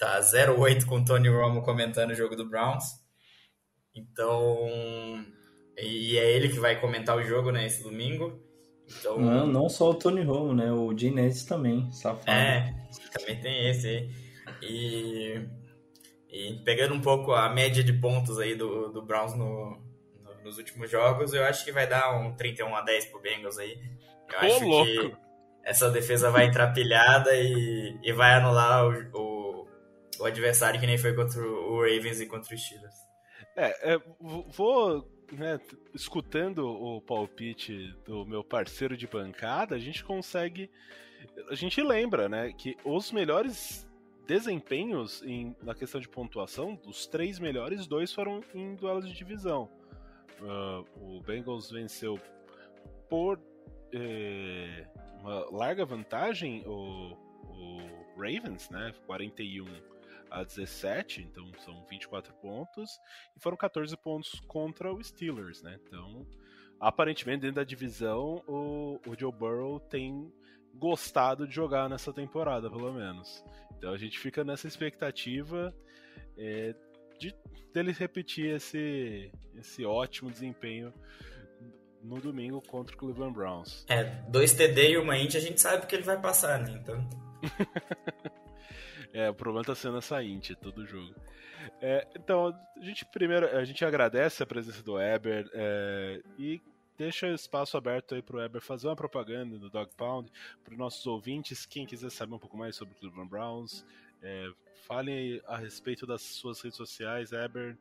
C: tá 0-8 com Tony Romo comentando o jogo do Browns. Então, e é ele que vai comentar o jogo, né, esse domingo. Então,
D: não, não só o Tony Romo, né, o Gene também, safado.
C: É, também tem esse aí. E, e pegando um pouco a média de pontos aí do, do Browns no, nos últimos jogos, eu acho que vai dar um 31 a 10 pro Bengals aí. Eu Ô, acho louco. que essa defesa vai entrar pilhada e, e vai anular o, o, o, adversário que nem foi contra o Ravens e contra os Steelers.
B: É, é vou, né, escutando o palpite do meu parceiro de bancada, a gente consegue. A gente lembra, né, que os melhores desempenhos em, na questão de pontuação, dos três melhores, dois foram em duelos de divisão. Uh, o Bengals venceu por eh, uma larga vantagem o, o, Ravens, né? 41 a 17, então são 24 pontos, e foram 14 pontos contra o Steelers, né? Então, aparentemente, dentro da divisão, o, o Joe Burrow tem gostado de jogar nessa temporada, pelo menos. Então a gente fica nessa expectativa. É, de dele repetir esse, esse ótimo desempenho no domingo contra o Cleveland Browns.
C: É, dois TD e uma int a gente sabe que ele vai passar, né? Então. <laughs>
B: é, o problema tá sendo essa int todo jogo. É, então, a gente primeiro a gente agradece a presença do Eber é, e deixa espaço aberto aí pro Eber fazer uma propaganda no Dog Pound para os nossos ouvintes, quem quiser saber um pouco mais sobre o Cleveland Browns, é, fale a respeito das suas redes sociais, Eber.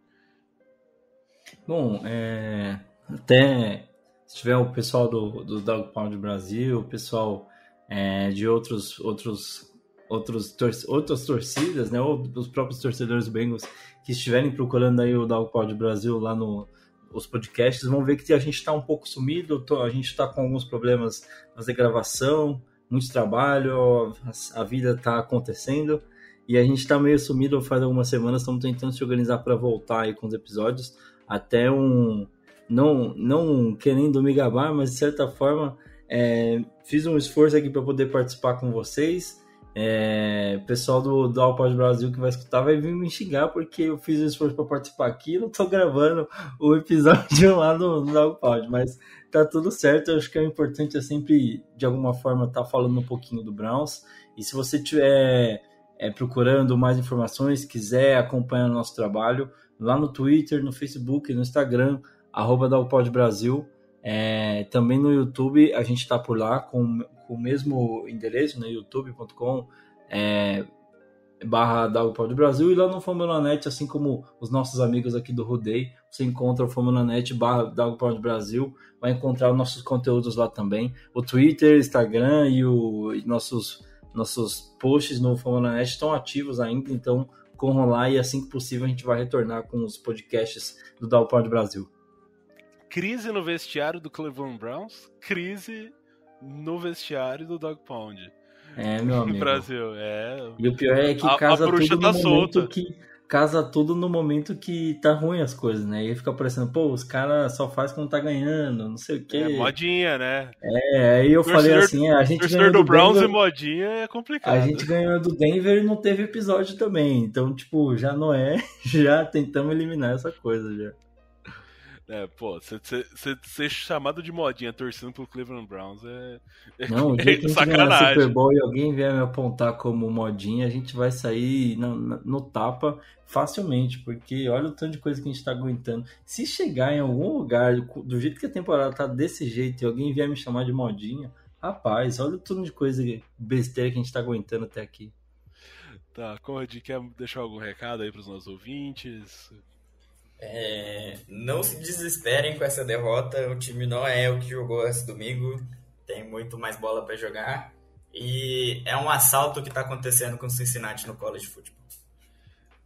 D: Bom, é, até se tiver o pessoal do, do Dog Pound Brasil, o pessoal é, de outros, outros outros tor outras torcidas, né, ou os próprios torcedores do Bengals que estiverem procurando aí o Dogpod Brasil lá no os podcasts, vão ver que a gente está um pouco sumido, a gente está com alguns problemas na gravação, muito trabalho, a, a vida está acontecendo e a gente está meio sumido faz algumas semanas, estamos tentando se organizar para voltar aí com os episódios, até um não não querendo me gabar, mas de certa forma é, fiz um esforço aqui para poder participar com vocês é, pessoal do, do Alpod Brasil que vai escutar vai vir me xingar porque eu fiz um esforço para participar aqui e não tô gravando o episódio <laughs> lá no, no Alpod, mas tá tudo certo. Eu acho que é importante é sempre, de alguma forma, estar tá falando um pouquinho do Browns. E se você estiver é, procurando mais informações, quiser acompanhar o nosso trabalho, lá no Twitter, no Facebook, no Instagram, arroba Brasil. É, também no YouTube a gente está por lá com, com, o mesmo endereço, né, youtube.com é, barra do Brasil e lá no Formulanet, assim como os nossos amigos aqui do Rudei, você encontra o Formulanet barra do Brasil, vai encontrar os nossos conteúdos lá também, o Twitter, Instagram e, o, e nossos, nossos posts no Formulanet estão ativos ainda, então corram lá e assim que possível a gente vai retornar com os podcasts do Dalpod Brasil.
B: Crise no vestiário do Cleveland Browns, crise no vestiário do Dog Pound.
D: É, meu <laughs> amigo.
B: No Brasil, é.
D: E o pior é que casa a, a tudo tá no solta. momento que casa tudo no momento que tá ruim as coisas, né? E fica parecendo, pô, os caras só faz quando tá ganhando, não sei o quê. É,
B: modinha, né?
D: É, aí eu falei assim, é, a gente ganhou
B: do, do Browns Denver, e modinha é complicado.
D: A gente ganhou do Denver e não teve episódio também. Então, tipo, já não é, <laughs> já tentamos eliminar essa coisa já.
B: É, pô, ser chamado de modinha torcendo pro Cleveland Browns é,
D: é Não, o <laughs> dia que a gente sacanagem. Super Bowl e alguém vier me apontar como modinha, a gente vai sair no, no, tapa facilmente, porque olha o tanto de coisa que a gente tá aguentando. Se chegar em algum lugar, do jeito que a temporada tá desse jeito, e alguém vier me chamar de modinha, rapaz, olha o tanto de coisa besteira que a gente tá aguentando até aqui.
B: Tá, Conrad, quer deixar algum recado aí pros nossos ouvintes?
C: É, não se desesperem com essa derrota. O time não é o que jogou esse domingo. Tem muito mais bola para jogar. E é um assalto que está acontecendo com o Cincinnati no college football.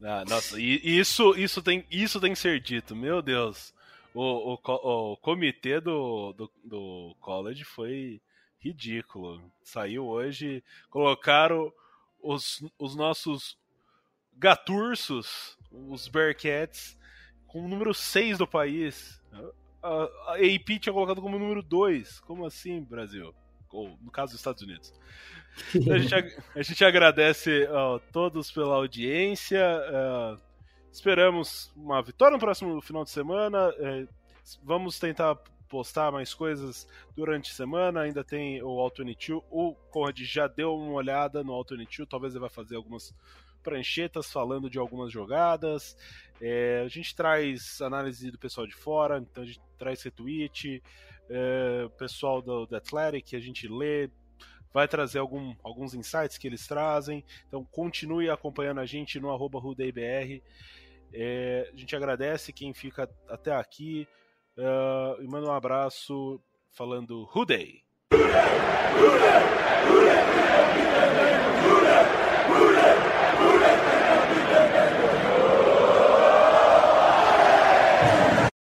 B: Ah, nossa, isso, isso, tem, isso tem que ser dito. Meu Deus. O, o, o comitê do, do, do college foi ridículo. Saiu hoje, colocaram os, os nossos gatursos, os Bearcats, com o número 6 do país. A, AP tinha colocado como número 2. Como assim, Brasil? Ou, no caso dos Estados Unidos. a, gente, a, gente, agradece a todos pela audiência. Uh, esperamos uma vitória no próximo final de semana. Uh, vamos tentar postar mais coisas durante a semana. Ainda tem o Auto 22. O Conrad já deu uma olhada no Auto 22. Talvez ele vai fazer algumas pranchetas falando de algumas jogadas. É, a gente traz análise do pessoal de fora, então a gente traz retweet, é, o pessoal do, do Athletic, a gente lê, vai trazer algum, alguns insights que eles trazem. Então continue acompanhando a gente no arroba é, a gente agradece quem fica até aqui é, e manda um abraço falando Rudei. Hudei!